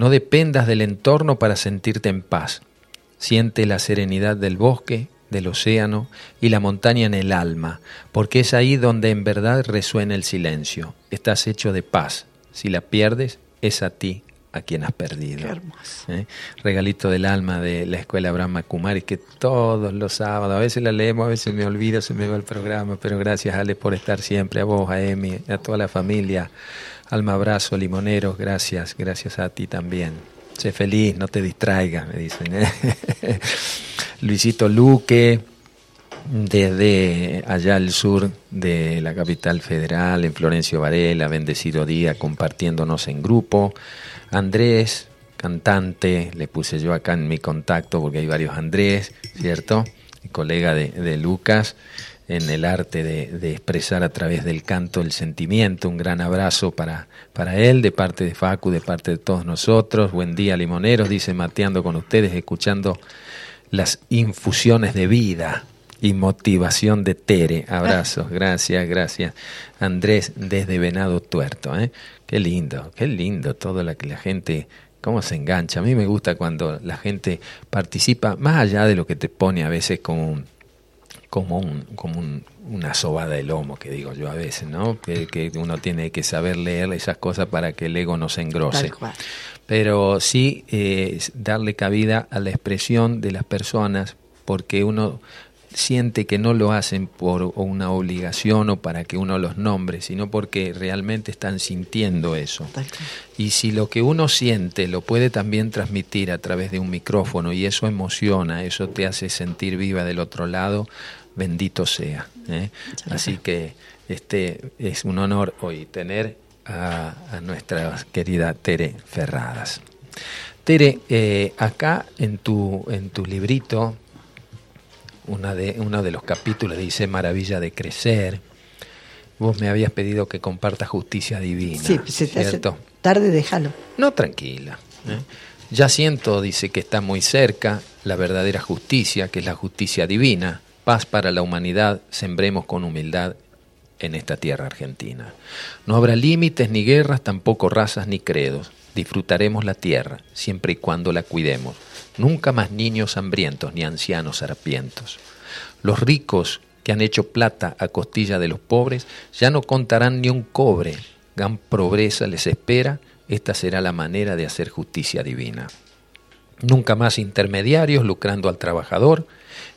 No dependas del entorno para sentirte en paz. Siente la serenidad del bosque, del océano y la montaña en el alma, porque es ahí donde en verdad resuena el silencio. Estás hecho de paz. Si la pierdes, es a ti a quien has perdido. Qué hermoso. ¿Eh? Regalito del alma de la escuela Brahma Kumari, que todos los sábados, a veces la leemos, a veces me olvido, se me va el programa, pero gracias Ale por estar siempre, a vos, a Emi, a toda la familia. Alma abrazo, limoneros, gracias, gracias a ti también. Sé feliz, no te distraigas, me dicen. ¿eh? Luisito Luque, desde allá al sur de la capital federal, en Florencio Varela, bendecido día, compartiéndonos en grupo. Andrés, cantante, le puse yo acá en mi contacto porque hay varios Andrés, ¿cierto? colega de, de Lucas en el arte de, de, expresar a través del canto el sentimiento. Un gran abrazo para, para él, de parte de Facu, de parte de todos nosotros. Buen día, limoneros, dice Mateando con ustedes, escuchando las infusiones de vida y motivación de Tere. Abrazos, gracias, gracias. Andrés desde Venado Tuerto. ¿eh? Qué lindo, qué lindo todo lo que la gente cómo se engancha. A mí me gusta cuando la gente participa, más allá de lo que te pone a veces como un, como un, como un, una sobada de lomo, que digo yo a veces, ¿no? Que, que, uno tiene que saber leer esas cosas para que el ego no se engrose. Pero sí eh, darle cabida a la expresión de las personas, porque uno siente que no lo hacen por una obligación o para que uno los nombre, sino porque realmente están sintiendo eso. Y si lo que uno siente lo puede también transmitir a través de un micrófono y eso emociona, eso te hace sentir viva del otro lado, bendito sea. ¿eh? Así que este es un honor hoy tener a, a nuestra querida Tere Ferradas. Tere, eh, acá en tu, en tu librito, una de, uno de los capítulos dice Maravilla de Crecer. Vos me habías pedido que comparta justicia divina. Sí, se te ¿cierto? hace tarde, déjalo. No, tranquila. ¿eh? Ya siento, dice, que está muy cerca la verdadera justicia, que es la justicia divina. Paz para la humanidad, sembremos con humildad en esta tierra argentina. No habrá límites ni guerras, tampoco razas ni credos. Disfrutaremos la tierra, siempre y cuando la cuidemos. Nunca más niños hambrientos ni ancianos harapientos. Los ricos que han hecho plata a costilla de los pobres ya no contarán ni un cobre. Gran pobreza les espera, esta será la manera de hacer justicia divina. Nunca más intermediarios lucrando al trabajador,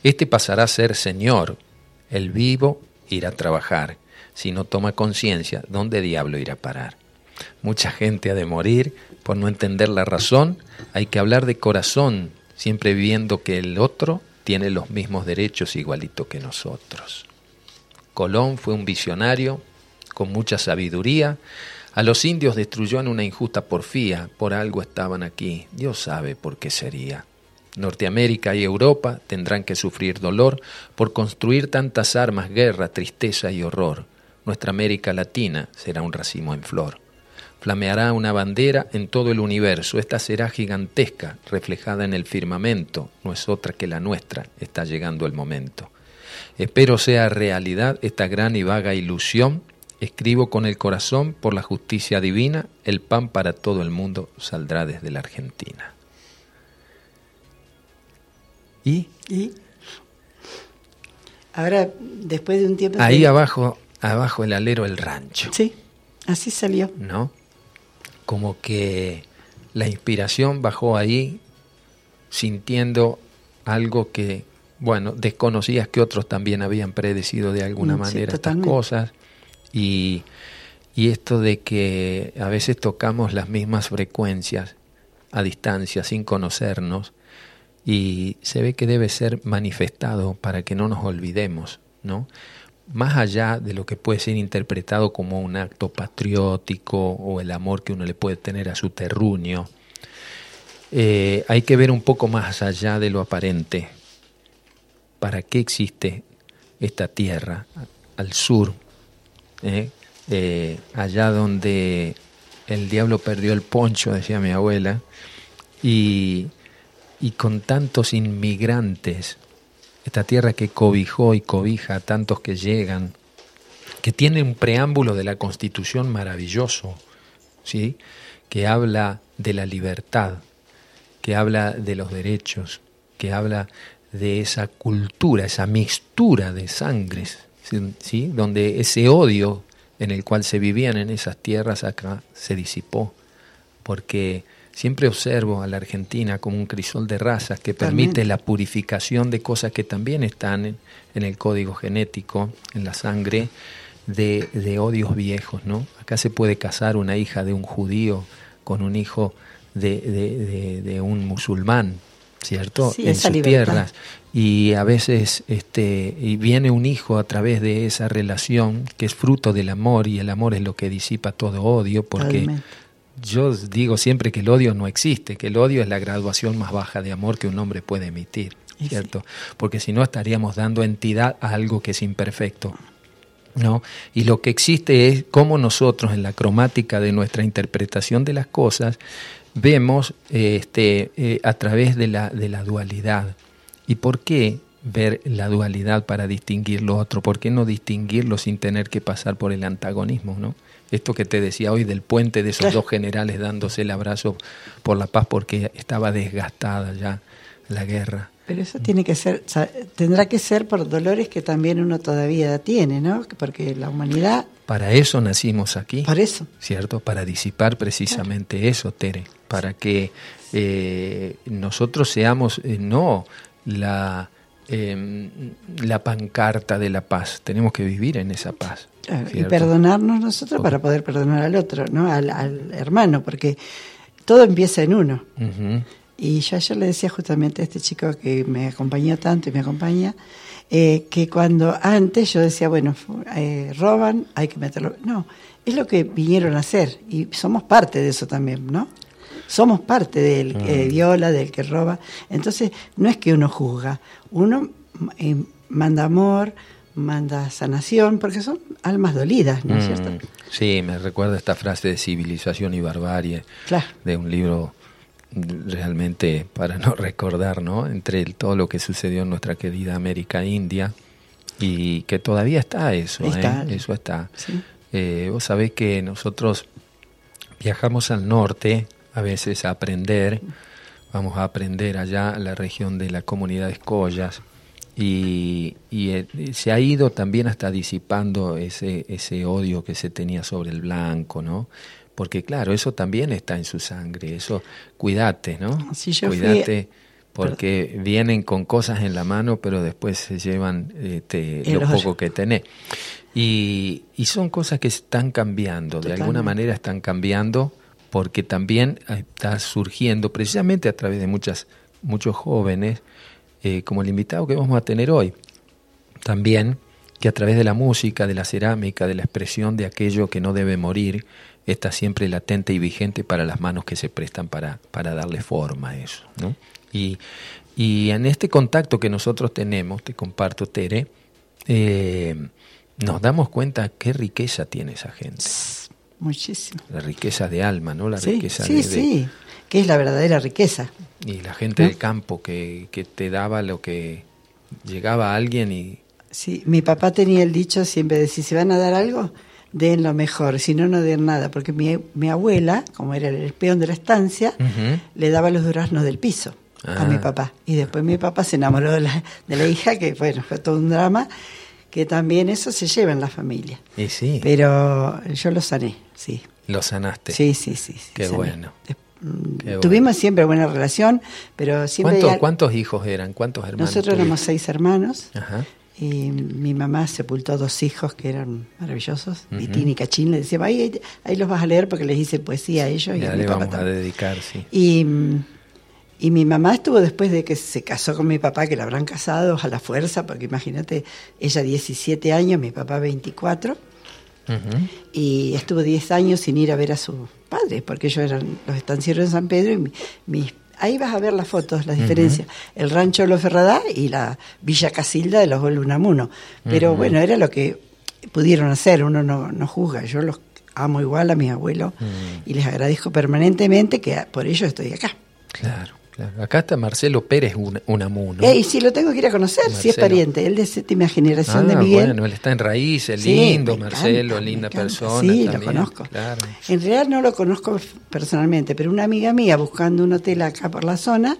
este pasará a ser señor. El vivo irá a trabajar. Si no toma conciencia, ¿dónde diablo irá a parar? Mucha gente ha de morir por no entender la razón. Hay que hablar de corazón, siempre viendo que el otro tiene los mismos derechos igualito que nosotros. Colón fue un visionario con mucha sabiduría. A los indios destruyó en una injusta porfía. Por algo estaban aquí. Dios sabe por qué sería. Norteamérica y Europa tendrán que sufrir dolor por construir tantas armas, guerra, tristeza y horror. Nuestra América Latina será un racimo en flor. flameará una bandera en todo el universo. Esta será gigantesca, reflejada en el firmamento. No es otra que la nuestra. Está llegando el momento. Espero sea realidad esta gran y vaga ilusión. Escribo con el corazón por la justicia divina. El pan para todo el mundo saldrá desde la Argentina. ¿Y? ¿Y? Ahora, después de un tiempo... Ahí abajo, abajo el alero, el rancho. Sí, así salió. ¿No? Como que la inspiración bajó ahí sintiendo algo que, bueno, desconocías que otros también habían predecido de alguna mm, manera estas cosas. Y, y esto de que a veces tocamos las mismas frecuencias a distancia, sin conocernos, y se ve que debe ser manifestado para que no nos olvidemos, ¿no? Más allá de lo que puede ser interpretado como un acto patriótico o el amor que uno le puede tener a su terruño, eh, hay que ver un poco más allá de lo aparente. ¿Para qué existe esta tierra al sur? ¿eh? Eh, allá donde el diablo perdió el poncho, decía mi abuela, y y con tantos inmigrantes, esta tierra que cobijó y cobija a tantos que llegan, que tiene un preámbulo de la Constitución maravilloso, ¿sí? que habla de la libertad, que habla de los derechos, que habla de esa cultura, esa mixtura de sangres, ¿sí? donde ese odio en el cual se vivían en esas tierras acá se disipó, porque Siempre observo a la Argentina como un crisol de razas que permite la purificación de cosas que también están en, el código genético, en la sangre, de, odios viejos. ¿no? Acá se puede casar una hija de un judío con un hijo de, un musulmán, ¿cierto? en sus tierras. Y a veces este, y viene un hijo a través de esa relación que es fruto del amor y el amor es lo que disipa todo odio porque yo digo siempre que el odio no existe, que el odio es la graduación más baja de amor que un hombre puede emitir, ¿cierto? Porque si no estaríamos dando entidad a algo que es imperfecto. ¿No? Y lo que existe es cómo nosotros en la cromática de nuestra interpretación de las cosas vemos este, eh, a través de la, de la dualidad. ¿Y por qué ver la dualidad para distinguir lo otro? ¿Por qué no distinguirlo sin tener que pasar por el antagonismo? ¿no? Esto que te decía hoy del puente de esos dos generales dándose el abrazo por la paz porque estaba desgastada ya la guerra. Pero eso tiene que ser, tendrá que ser por dolores que también uno todavía tiene, ¿no? Porque la humanidad... Para eso nacimos aquí. Para eso. ¿Cierto? Para disipar precisamente eso, Tere. Para que eh, nosotros seamos eh, no la, eh, la pancarta de la paz. Tenemos que vivir en esa paz y perdonarnos nosotros para poder perdonar al otro, ¿no? Al, hermano, porque todo empieza en uno. Y yo ayer le decía justamente a este chico que me acompañó tanto y me acompaña, eh, que cuando antes yo decía, bueno, eh, roban, hay que meterlo. No, es lo que vinieron a hacer y somos parte de eso también, ¿no? Somos parte del que mm. viola, del que roba. Entonces, no es que uno juzga, uno eh, manda amor, manda sanación, porque son almas dolidas, ¿no es cierto? Mm, sí, me recuerda esta frase de civilización y barbarie de un libro realmente para no recordar, ¿no? Entre todo lo que sucedió en nuestra querida América India y que todavía está eso, ¿eh? eso está. Eh, vos sabés que nosotros viajamos al norte a veces a aprender, vamos a aprender allá la región de la comunidad de Escollas, y, eh, se ha ido también hasta disipando ese, ese odio que se tenía sobre el blanco, ¿no? Porque claro, eso también está en su sangre, eso, cuídate, ¿no? cuídate porque vienen con cosas en la mano, pero después se llevan este, lo poco que tenés. Y, y, son cosas que están cambiando, de alguna manera están cambiando, porque también está surgiendo, precisamente a través de muchas, muchos jóvenes, eh, como el invitado que vamos a tener hoy. También que a través de la música, de la cerámica, de la expresión de aquello que no debe morir, está siempre latente y vigente para las manos que se prestan para, para darle forma a eso. Y, y, en este contacto que nosotros tenemos, te comparto, Tere, eh, nos damos cuenta qué riqueza tiene esa gente. Muchísimo. La riqueza de alma, ¿no? La sí, riqueza sí, de, sí, que es la verdadera riqueza. Y la gente ¿No? del campo que, que te daba lo que llegaba a alguien y Sí, mi papá tenía el dicho siempre de si se van a dar algo, den lo mejor, si no, no den nada, porque mi, mi abuela, como era el peón de la estancia, le daba los duraznos del piso a Ah. mi papá. Y después mi papá se enamoró de la, de la hija, que bueno, fue todo un drama, que también eso se lleva en la familia. Y sí, Pero yo lo sané, sí. lo sanaste. Sí, sí, sí. sí, Qué bueno. Mm, Qué bueno. Tuvimos siempre buena relación, pero siempre... ¿Cuántos, hay- ¿Cuántos hijos eran? ¿Cuántos hermanos? nosotros éramos seis hermanos. Ajá. Y mi mamá sepultó dos hijos que eran maravillosos, Ujú. Vitín y Cachín. Le decíamos, ahí, ahí- los vas a leer porque les hice poesía a ellos y Ya a mi le papá vamos a dedicar, sí. Y, mm, y mi mamá estuvo después de que se casó con mi papá, que la habrán casado a la fuerza, porque imagínate, ella 17 años, mi papá 24, Ujú. y estuvo 10 años sin ir a ver a sus padres, porque ellos eran los estancieros en San Pedro y mi- mis... Ahí vas a ver las fotos, las diferencias. El rancho Los Ferradá y la Villa Casilda de los Unamuno. Pero bueno, era lo que pudieron hacer, uno no, no juzga. Yo los amo igual a mis abuelos y les agradezco permanentemente que por ello estoy acá. Claro, claro. Acá está Marcelo Pérez un, Unamuno. Eh, y si lo tengo que ir a conocer, si es pariente, él de séptima generación de Ah, Miguel. bueno, él está en raíces, Sí, lindo, Marcelo, encanta, linda persona. Sí, también, lo conozco. Claro. En realidad no lo conozco personalmente, pero una amiga mía buscando un hotel acá por la zona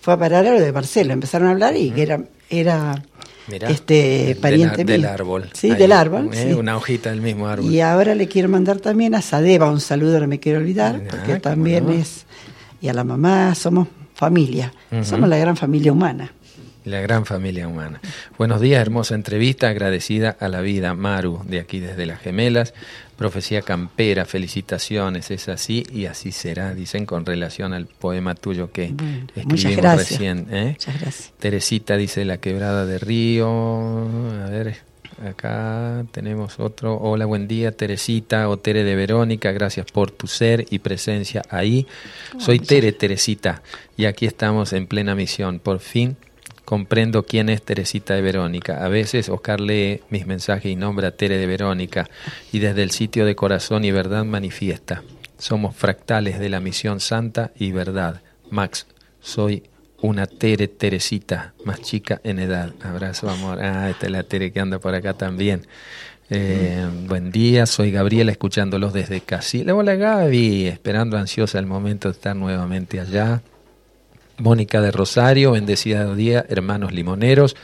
fue a parar a lo de Marcelo. Empezaron a hablar y que era, era Mirá, este del- pariente del, mío. árbol. Sí, Ahí, del árbol. eh, sí. Una hojita del mismo árbol. Y ahora le quiero mandar también a Sadeva un saludo, no me quiero olvidar, Ah, porque también no. es. Y a la mamá, somos familia. Somos la gran familia humana. La gran familia humana. Buenos días, hermosa entrevista, agradecida a la vida, Maru, de aquí desde las gemelas. Profecía campera, felicitaciones, es así y así será, dicen con relación al poema tuyo que Bueno, escribimos recién. ¿eh? Muchas gracias. Teresita dice la quebrada de río. A ver, acá tenemos otro. Hola, buen día, Teresita o Tere de Verónica. Gracias por tu ser y presencia ahí. Soy Tere, Teresita, y aquí estamos en plena misión. Por fin comprendo quién es Teresita de Verónica. A veces Oscar lee mis mensajes y nombra a Tere de Verónica, y desde el sitio de corazón y verdad manifiesta. Somos fractales de la misión santa y verdad. Max, soy una Tere Teresita, más chica en edad. Abrazo, amor. Ah, esta es la Tere que anda por acá también. Eh, Buen día, soy Gabriela, escuchándolos desde Casilla. Hola Gaby, esperando ansiosa el momento de estar nuevamente allá. Mónica de Rosario, bendecida día, hermanos limoneros,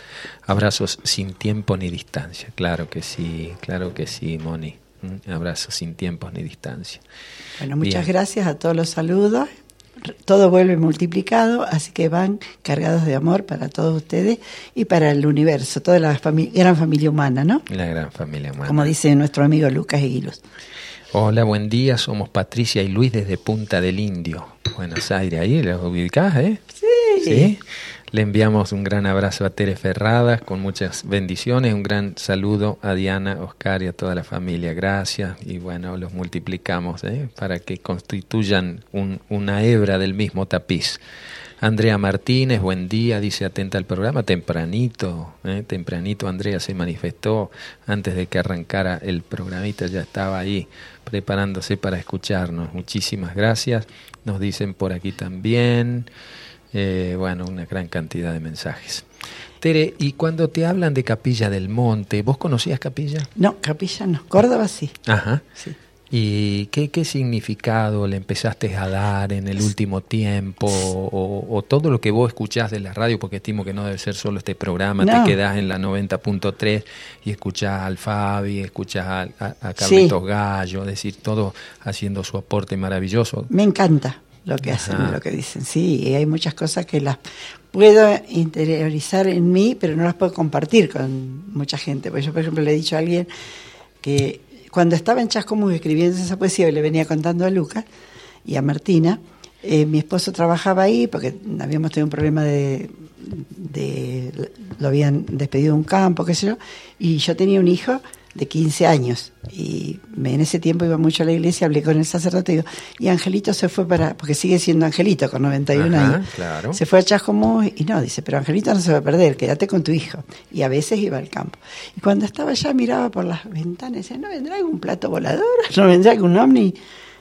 abrazos sin tiempo ni distancia. Claro que sí, claro que sí, Moni. Mm, Abrazos sin tiempos ni distancia. Bueno, muchas Bien. gracias a todos los saludos. Todo vuelve multiplicado, así que van cargados de amor para todos ustedes y para el universo, toda la fami- gran familia humana, ¿no? La gran familia humana. Como dice nuestro amigo Lucas Eguilos. Hola, buen día. Somos Patricia y Luis desde Punta del Indio, Buenos Aires. Ahí los ubicás, ¿eh? Sí. Le enviamos un gran abrazo a Tere Ferradas con muchas bendiciones. Un gran saludo a Diana, Oscar y a toda la familia. Gracias. Y bueno, los multiplicamos ¿eh? para que constituyan un- una hebra del mismo tapiz. Andrea Martínez, buen día, dice atenta al programa, tempranito, ¿eh? tempranito Andrea se manifestó antes de que arrancara el programita, ya estaba ahí preparándose para escucharnos. Muchísimas gracias, nos dicen por aquí también, eh, bueno, una gran cantidad de mensajes. Tere, y cuando te hablan de Capilla del Monte, ¿vos conocías Capilla? No, Capilla no. Córdoba sí. Ajá. sí. ¿Y qué, qué significado le empezaste a dar en el último tiempo? O, o todo lo que vos escuchás de la radio, porque estimo que no debe ser solo este programa, No. te quedás en la 90.3 y escuchás al Fabi, escuchás a, a, a Carlitos Gallo, es decir, todo haciendo su aporte maravilloso. Me encanta lo que hacen, Ajá. lo que dicen. Sí, y hay muchas cosas que las puedo interiorizar en mí, pero no las puedo compartir con mucha gente. Porque yo, por ejemplo, le he dicho a alguien que cuando estaba en Chascomús escribiendo esa poesía, y le venía contando a Lucas y a Martina, eh, mi esposo trabajaba ahí porque habíamos tenido un problema de, de- lo habían despedido de un campo, qué sé yo, y yo tenía un hijo de 15 años. Y en ese tiempo iba mucho a la iglesia, hablé con el sacerdote y digo, y Angelito se fue para, porque sigue siendo Angelito con 91 Ajá, años. claro. Se fue a Chascomús y no, dice, pero Angelito no se va a perder, quédate con tu hijo. Y a veces iba al campo. Y cuando estaba allá miraba por las ventanas y decía, ¿no vendrá algún plato volador? ¿No vendrá algún ovni?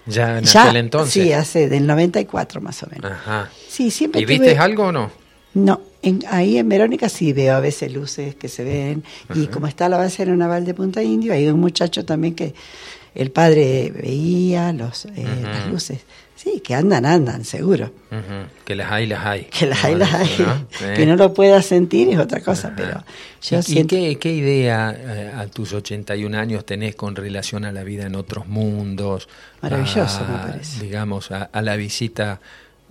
Ya en Ya, aquel entonces. Sí, hace del 94 más o menos. Ajá. Sí, siempre ¿Y tuve- viste algo o no? No, en- ahí en Verónica sí veo a veces luces que se ven. Y como está la base aeronaval de Punta Indio, hay un muchacho también que el padre veía los, eh, las luces. Sí, que andan, andan, seguro. Ujú, Que las hay, las hay. Que las hay, las hay. ¿no? Que no lo pueda sentir es otra cosa, Ajá. pero yo ¿Y- ¿Y, siento... qué, qué idea eh, a tus 81 años tenés con relación a la vida en otros mundos? Maravilloso, a, me parece. Digamos, a, a la visita.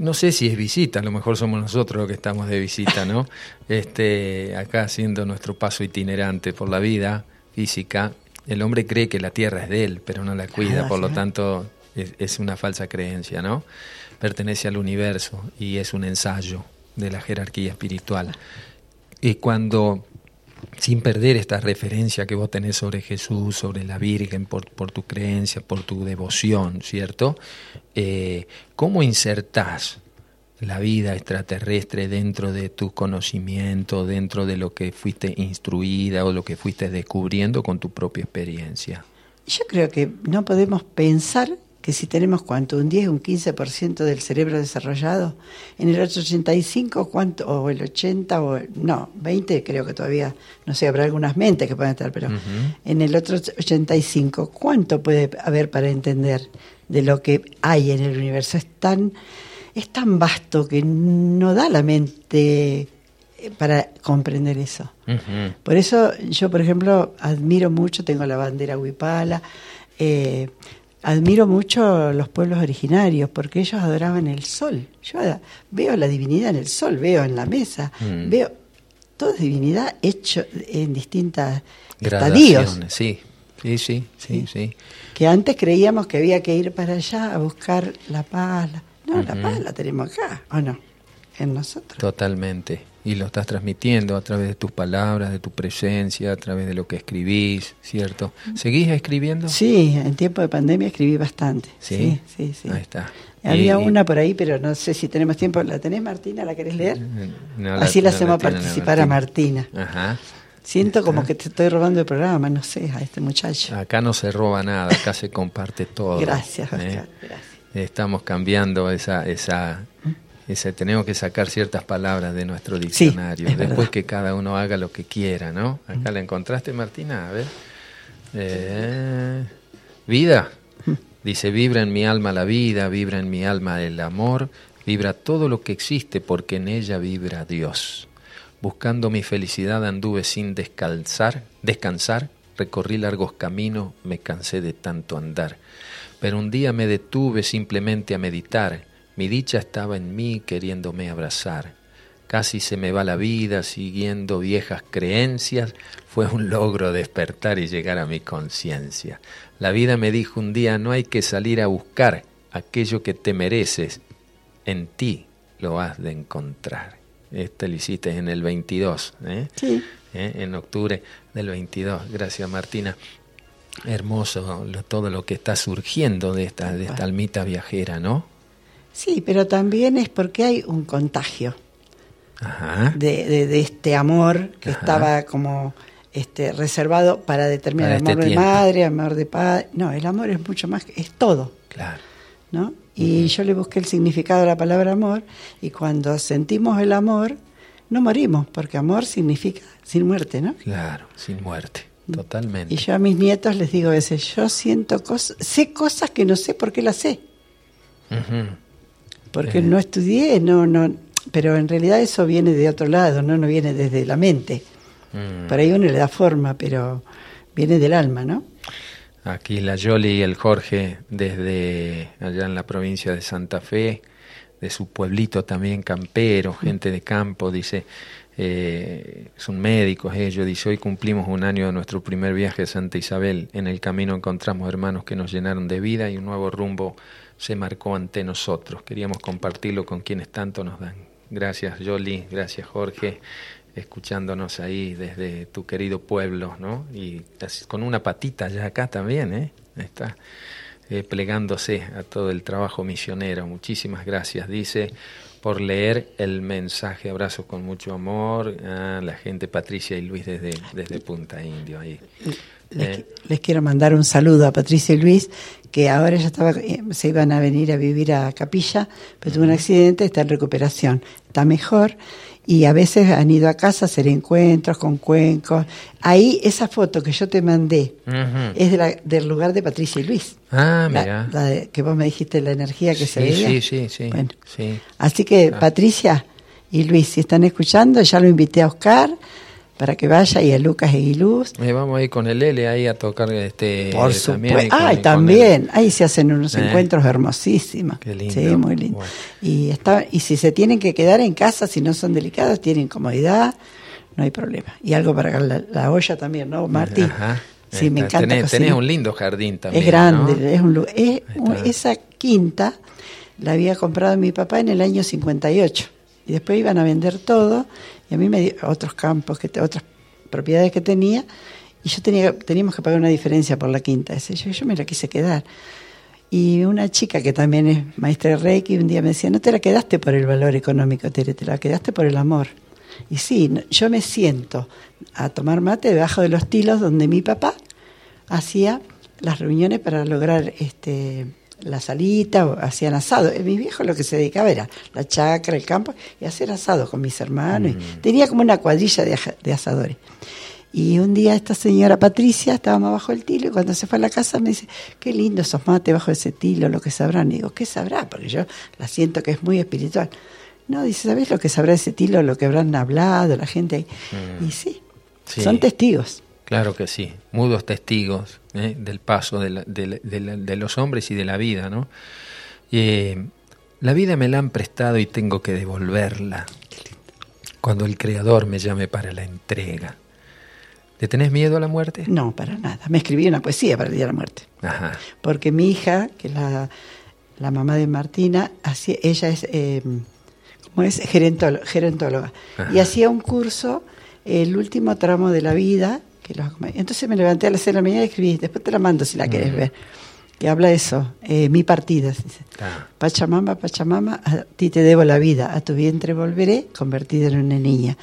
No sé si es visita, a lo mejor somos nosotros los que estamos de visita, ¿no? este, acá haciendo nuestro paso itinerante por la vida física. El hombre cree que la tierra es de él, pero no la cuida, Ah, por lo tanto es, es una falsa creencia, ¿no? Pertenece al universo y es un ensayo de la jerarquía espiritual. Y cuando, sin perder esta referencia que vos tenés sobre Jesús, sobre la Virgen, por, tu creencia, por tu devoción, ¿cierto? Eh, ¿Cómo insertás la vida extraterrestre dentro de tu conocimiento, dentro de lo que fuiste instruida o lo que fuiste descubriendo con tu propia experiencia? Yo creo que no podemos pensar que si tenemos cuánto, un 10, un 15% del cerebro desarrollado, en el otro 85, cuánto, o el 80, o no, 20 creo que todavía, no sé, habrá algunas mentes que pueden estar, pero en el otro 85, ¿cuánto puede haber para entender de lo que hay en el universo? Es tan, es tan vasto que no da la mente eh, para comprender eso. Por eso yo, por ejemplo, admiro mucho, tengo la bandera huipala, eh, admiro mucho los pueblos originarios porque ellos adoraban el sol. Yo veo la divinidad en el sol, veo en la mesa, Mm. veo toda divinidad hecho en distintas estadios. Sí, sí, sí, sí, sí. Que antes creíamos que había que ir para allá a buscar la paz. la- No, la paz la tenemos acá, ¿o no? En nosotros. Totalmente. Y lo estás transmitiendo a través de tus palabras, de tu presencia, a través de lo que escribís, ¿cierto? ¿Seguís escribiendo? Sí, en tiempo de pandemia escribí bastante. Sí. Sí, sí, sí. Ahí está. Había Y- una por ahí, pero no sé si tenemos tiempo. ¿La tenés, Martina? ¿La querés leer? No Así la no hacemos participar a Martina. Ajá. Siento como que te estoy robando el programa, no sé, a este muchacho. Acá no se roba nada, acá se comparte todo. Gracias, ¿eh? Oscar, gracias. Estamos cambiando esa, esa, ese, tenemos que sacar ciertas palabras de nuestro diccionario. es Después verdad. que cada uno haga lo que quiera, ¿no? Acá la encontraste, Martina, a ver. Eh, vida. Dice, vibra en mi alma la vida, vibra en mi alma el amor, vibra todo lo que existe porque en ella vibra Dios. Buscando mi felicidad anduve sin descansar, descansar, recorrí largos caminos, me cansé de tanto andar. Pero un día me detuve simplemente a meditar, mi dicha estaba en mí queriéndome abrazar. Casi se me va la vida siguiendo viejas creencias, fue un logro despertar y llegar a mi conciencia. La vida me dijo un día, no hay que salir a buscar aquello que te mereces, en ti lo has de encontrar. Este lo hiciste en el 22, ¿eh? Sí. ¿Eh? en octubre del 22. Gracias, Martina. Hermoso lo- todo lo que está surgiendo de esta, de esta almita viajera, ¿no? Sí, pero también es porque hay un contagio Ajá. de, de- de este amor que Ajá. estaba como este, reservado para determinar Para amor este de tiempo. madre, amor de padre. No, el amor es mucho más, es todo. Claro. ¿no? Y yo le busqué el significado de la palabra amor y cuando sentimos el amor no morimos, porque amor significa sin muerte, ¿no? Claro, sin muerte, totalmente. Y yo a mis nietos les digo a veces, yo siento cosas, sé cosas que no sé por qué las sé. Porque Eh. no estudié, no, no, pero en realidad eso viene de otro lado, no, no viene desde la mente. Mm. Por ahí uno le da forma, pero viene del alma, ¿no? Aquí la Yoli y el Jorge desde allá en la provincia de Santa Fe, de su pueblito también campero, gente de campo, dice, eh, son médicos ellos, dice, hoy cumplimos un año de nuestro primer viaje a Santa Isabel, en el camino encontramos hermanos que nos llenaron de vida y un nuevo rumbo se marcó ante nosotros, queríamos compartirlo con quienes tanto nos dan. Gracias Yoli, gracias Jorge. escuchándonos ahí desde tu querido pueblo, ¿no? Y con una patita ya acá también, ¿eh? Está eh, plegándose a todo el trabajo misionero. Muchísimas gracias, dice, por leer el mensaje. Abrazos con mucho amor a la gente, Patricia y Luis desde, desde Punta Indio. Ahí. Les, eh, les, quiero mandar un saludo a Patricia y Luis, que ahora ya estaba, eh, se iban a venir a vivir a Capilla, pero tuvo un accidente, está en recuperación, está mejor y a veces han ido a casa a hacer encuentros con cuencos. Ahí esa foto que yo te mandé es de la, del lugar de Patricia y Luis. Ah, mira. La, que vos me dijiste la energía que se veía. Sí, sí, sí. Bueno, así que Patricia y Luis, si están escuchando, ya lo invité a Oscar para que vaya y a Lucas y Luz. Eh, vamos a ir con el L ahí a tocar este Por supuesto. Ah, también. Ahí se hacen unos eh. encuentros hermosísimos. Qué lindo. Sí, muy lindo. Y está y si se tienen que quedar en casa, si no son delicados, tienen comodidad, no hay problema. Y algo para la, olla también, ¿no, Martín? Ajá. Sí, me encanta. Tenés, un lindo jardín también. Es grande, es un es, esa quinta la había comprado mi papá en el año 58 y después iban a vender todo y a mí me dio otros campos, que otras propiedades que tenía, y yo tenía, teníamos que pagar una diferencia por la quinta. Ese, yo, yo me la quise quedar. Y una chica que también es maestra de Reiki un día me decía, no te la quedaste por el valor económico, Tere, te la quedaste por el amor. Y sí, yo me siento a tomar mate debajo de los tilos donde mi papá hacía las reuniones para lograr este la salita, hacían asado. Eh, mi viejo lo que se dedicaba era la chacra, el campo, y hacer asado con mis hermanos. Mm. tenía como una cuadrilla de, asadores. Y un día esta señora Patricia, estábamos bajo el tilo, y cuando se fue a la casa me dice, qué lindo esos mates bajo ese tilo, lo que sabrán. Y digo, ¿qué sabrá? Porque yo la siento que es muy espiritual. No, dice, ¿sabes lo que sabrá ese tilo, lo que habrán hablado la gente ahí? Mm. Y sí, son testigos. Claro que sí, mudos testigos ¿eh? del paso de, de, los hombres y de la vida, ¿no? Eh, la vida me la han prestado y tengo que devolverla cuando el Creador me llame para la entrega. ¿Le tenés miedo a la muerte? No, para nada. Me escribí una poesía para el Día de la Muerte. Ajá. Porque mi hija, que es la, la mamá de Martina, ella es, eh, ¿cómo es? gerontóloga. Y hacía un curso, el último tramo de la vida, entonces me levanté a las 6 de la mañana y escribí, después te la mando si la quieres ver, que habla eso, eh, mi partida. Ah. Pachamama, Pachamama, a ti te debo la vida, a tu vientre volveré, convertida en una niña.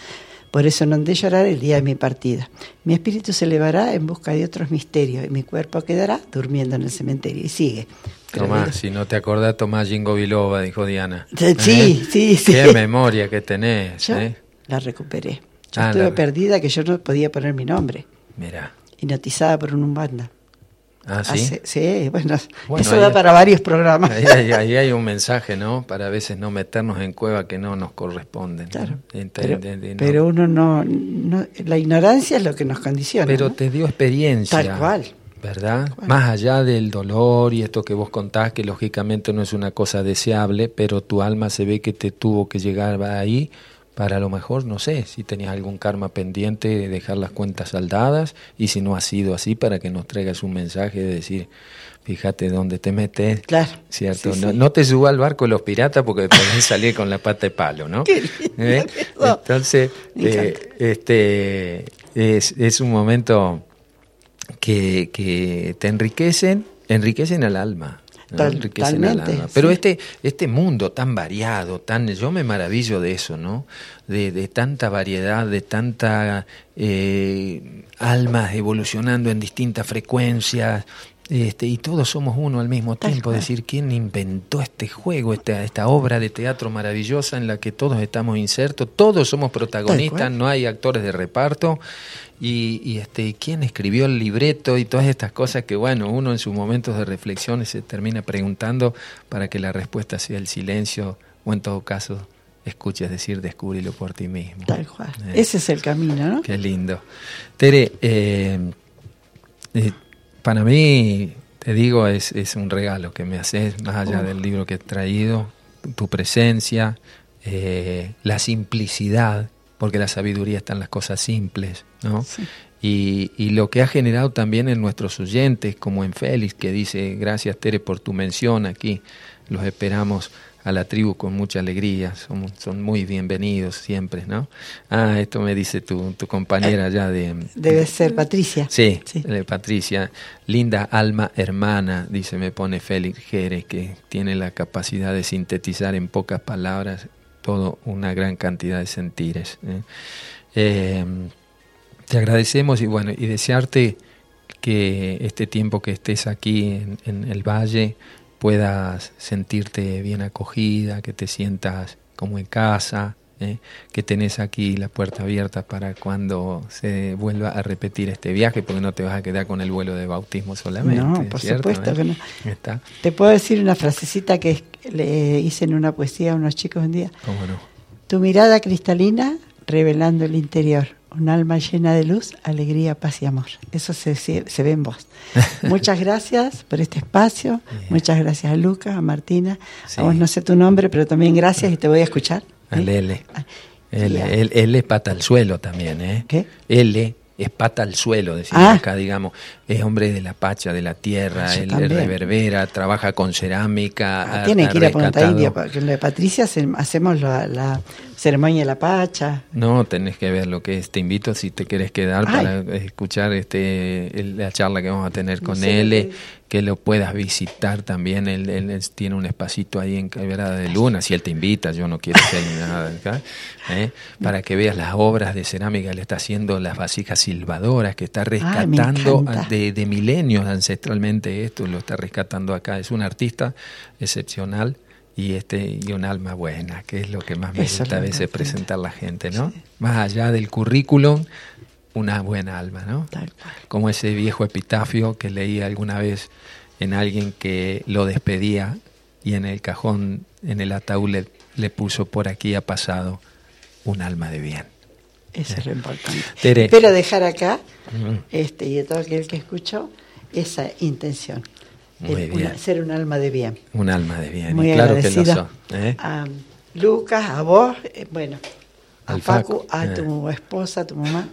Por eso no han de llorar el día de mi partida. Mi espíritu se elevará en busca de otros misterios y mi cuerpo quedará durmiendo en el cementerio. Y sigue. Tomás, si no te acordás, Tomás Jingo Biloba, dijo Diana. Sí, ¿Eh? sí, sí. Qué memoria que tenés. ¿eh? La recuperé. Yo ah, estuve perdida que yo no podía poner mi nombre. Mira. Hipnotizada por un umbanda. Ah, sí. sí, bueno, eso da para varios programas. Ahí, hay un mensaje, ¿no? Para a veces no meternos en cueva que no nos corresponden. Claro. pero, uno no, La ignorancia es lo que nos condiciona. Pero te dio experiencia. Tal cual. ¿Verdad? Más allá del dolor y esto que vos contás, que lógicamente no es una cosa deseable, pero tu alma se ve que te tuvo que llegar ahí para a lo mejor, no sé, si tenías algún karma pendiente, dejar las cuentas saldadas y si no ha sido así, para que nos traigas un mensaje de decir, fíjate dónde te metes, claro, ¿cierto? no, te suba al barco de los piratas porque pueden salir con la pata de palo, ¿no? ¿Eh? Entonces, eh, este es, es un momento que, que te enriquecen, enriquecen al alma, pero este, este mundo tan variado, tan, yo me maravillo de eso, ¿no? De, de tanta variedad, de tanta eh, almas evolucionando en distintas frecuencias, este, y todos somos uno al mismo tiempo, decir, ¿quién inventó este juego, esta, esta obra de teatro maravillosa en la que todos estamos insertos? Todos somos protagonistas, no hay actores de reparto. Y, y, este, quién escribió el libreto y todas estas cosas que, bueno, uno en sus momentos de reflexión se termina preguntando para que la respuesta sea el silencio o en todo caso escuches decir, descúbrelo por ti mismo. Tal cual. Eh, Ese es el camino, ¿no? Qué lindo. Tere, eh, eh para mí, te digo, es, es un regalo que me haces, más allá del libro que he traído, tu presencia, eh, la simplicidad, porque la sabiduría está en las cosas simples, ¿no? Y, y, lo que ha generado también en nuestros oyentes, como en Félix, que dice, gracias Tere por tu mención aquí, los esperamos a la tribu con mucha alegría, son, son muy bienvenidos siempre, ¿no? Ah, esto me dice tu, tu compañera ya de... Debe ser Patricia. Sí, Patricia, linda alma hermana, dice, me pone Félix Jerez, que tiene la capacidad de sintetizar en pocas palabras todo una gran cantidad de sentires. ¿eh? Eh, te agradecemos y bueno, y desearte que este tiempo que estés aquí en, el valle puedas sentirte bien acogida, que te sientas como en casa, ¿eh? que tenés aquí la puerta abierta para cuando se vuelva a repetir este viaje, porque no te vas a quedar con el vuelo de bautismo solamente. No, por supuesto que no. Te puedo decir una frasecita que le hice en una poesía a unos chicos un día. ¿Cómo no? Tu mirada cristalina revelando el interior un alma llena de luz, alegría, paz y amor. Eso se, se, ve en vos. Muchas gracias por este espacio. Muchas gracias a Lucas, a Martina. A vos no sé tu nombre, pero también gracias y te voy a escuchar. Al L. L, L, pata al suelo también, ¿eh? ¿Qué? L es pata al suelo, decimos ah. acá, digamos. Es hombre de la pacha, de la tierra, él, reverbera, trabaja con cerámica. Ah, tiene que ir a Punta India, porque en de Patricia hacemos la, ceremonia de la pacha. No, tenés que ver lo que es. Te invito si te quieres quedar para escuchar este la charla que vamos a tener con él que lo puedas visitar también. Él, tiene un espacito ahí en Quebrada de Luna, si él te invita, yo no quiero hacer nada acá, ¿eh? para que veas las obras de cerámica, él está haciendo las vasijas silbadoras, que está rescatando de, de, milenios ancestralmente esto, lo está rescatando acá. Es un artista excepcional y este y un alma buena, que es lo que más me gusta a veces presentar la gente, ¿no? Más allá del currículum, una buena alma, ¿no? Como ese viejo epitafio que leí alguna vez en alguien que lo despedía y en el cajón, en el ataúd le, puso por aquí ha pasado un alma de bien. Eso es lo importante. Espero dejar acá, este, y a todo aquel que escuchó, esa intención. ser un alma de bien. Un alma de bien, Muy claro que lo ¿eh? A Lucas, a vos, eh, bueno, a Facu, a eh. tu esposa, a tu mamá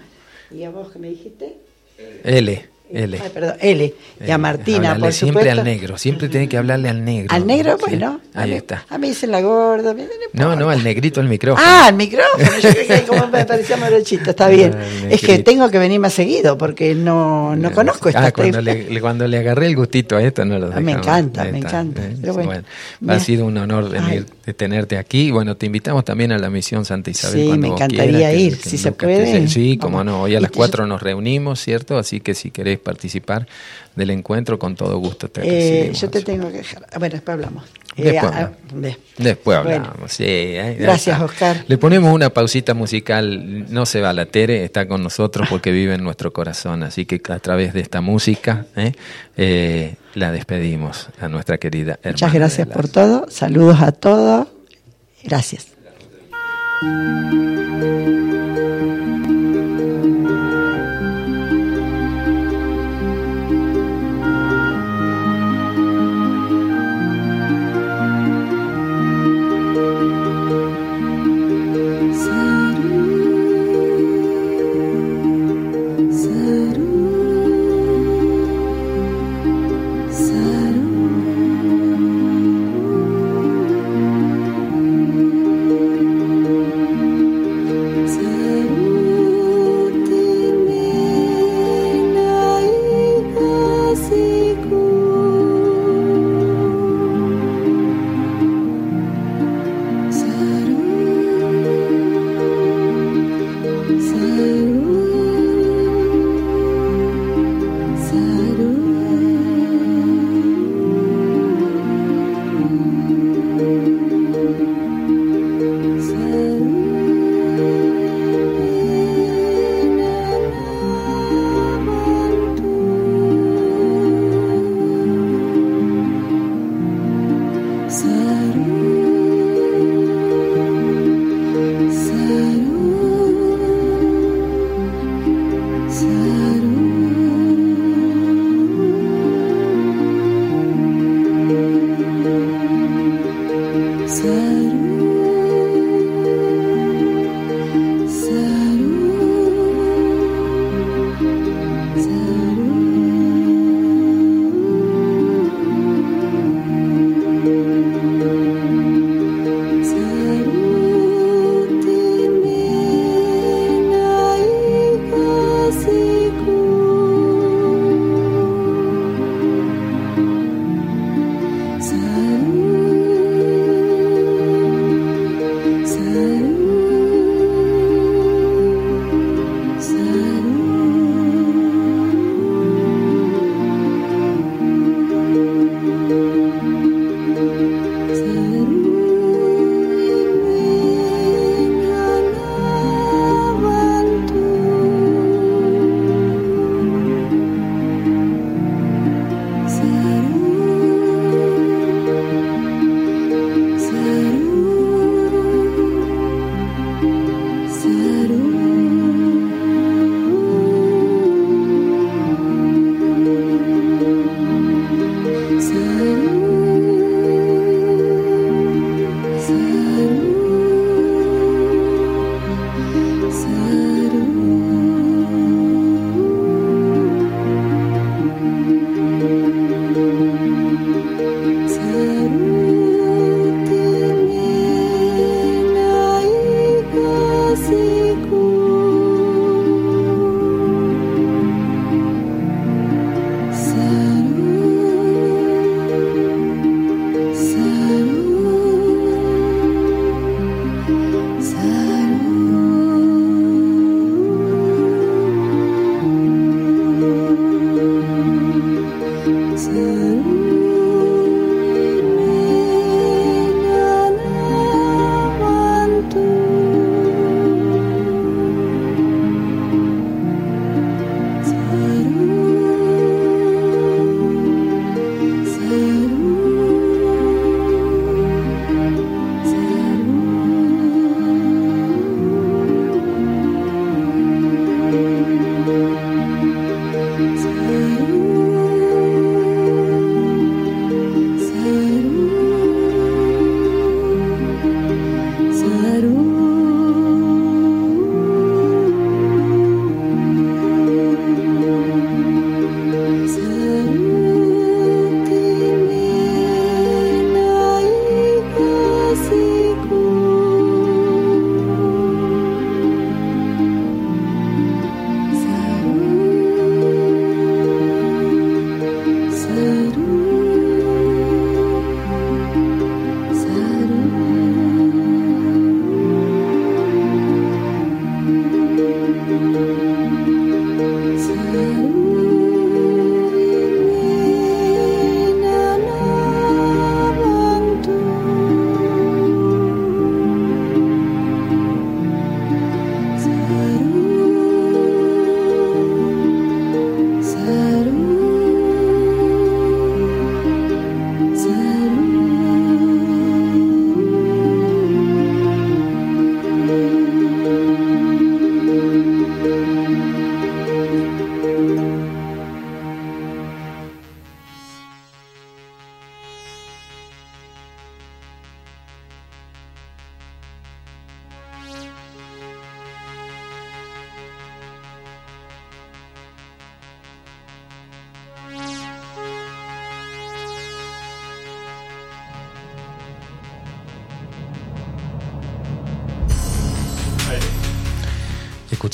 ¿Y a vos qué me dijiste? L. L. Ay, perdón, L. Y a Martina, por siempre al negro, siempre tiene que hablarle al negro. ¿Al negro? Bueno. Ahí está. A mí dicen la gorda. No, no, al negrito el micrófono. Ah, al micrófono. Yo que como me parecía morochito, está bien. es que tengo que venir más seguido porque no, no conozco esta Ah, cuando le, cuando le agarré el gustito a esto, no lo dejaba. Me encanta, me encanta. ¿eh? Pero bueno, ha sido un honor venir, de tenerte aquí. Bueno, te invitamos también a la misión Santa Isabel. Sí, me encantaría ir, si se puede. Sí, como no. Hoy a las cuatro nos reunimos, ¿cierto? Así que si querés participar del encuentro, con todo gusto te eh, Yo te tengo que dejar. Bueno, después hablamos. Después, hablamos. sí, gracias, Oscar. Le ponemos una pausita musical. No se va la Tere, está con nosotros porque vive en nuestro corazón. Así que a través de esta música eh, la despedimos a nuestra querida hermana. Muchas gracias por todo. Saludos a todos. Gracias.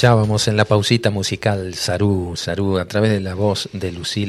Escuchábamos en la pausita musical Sarú, Sarú, a través de la voz de Lucila.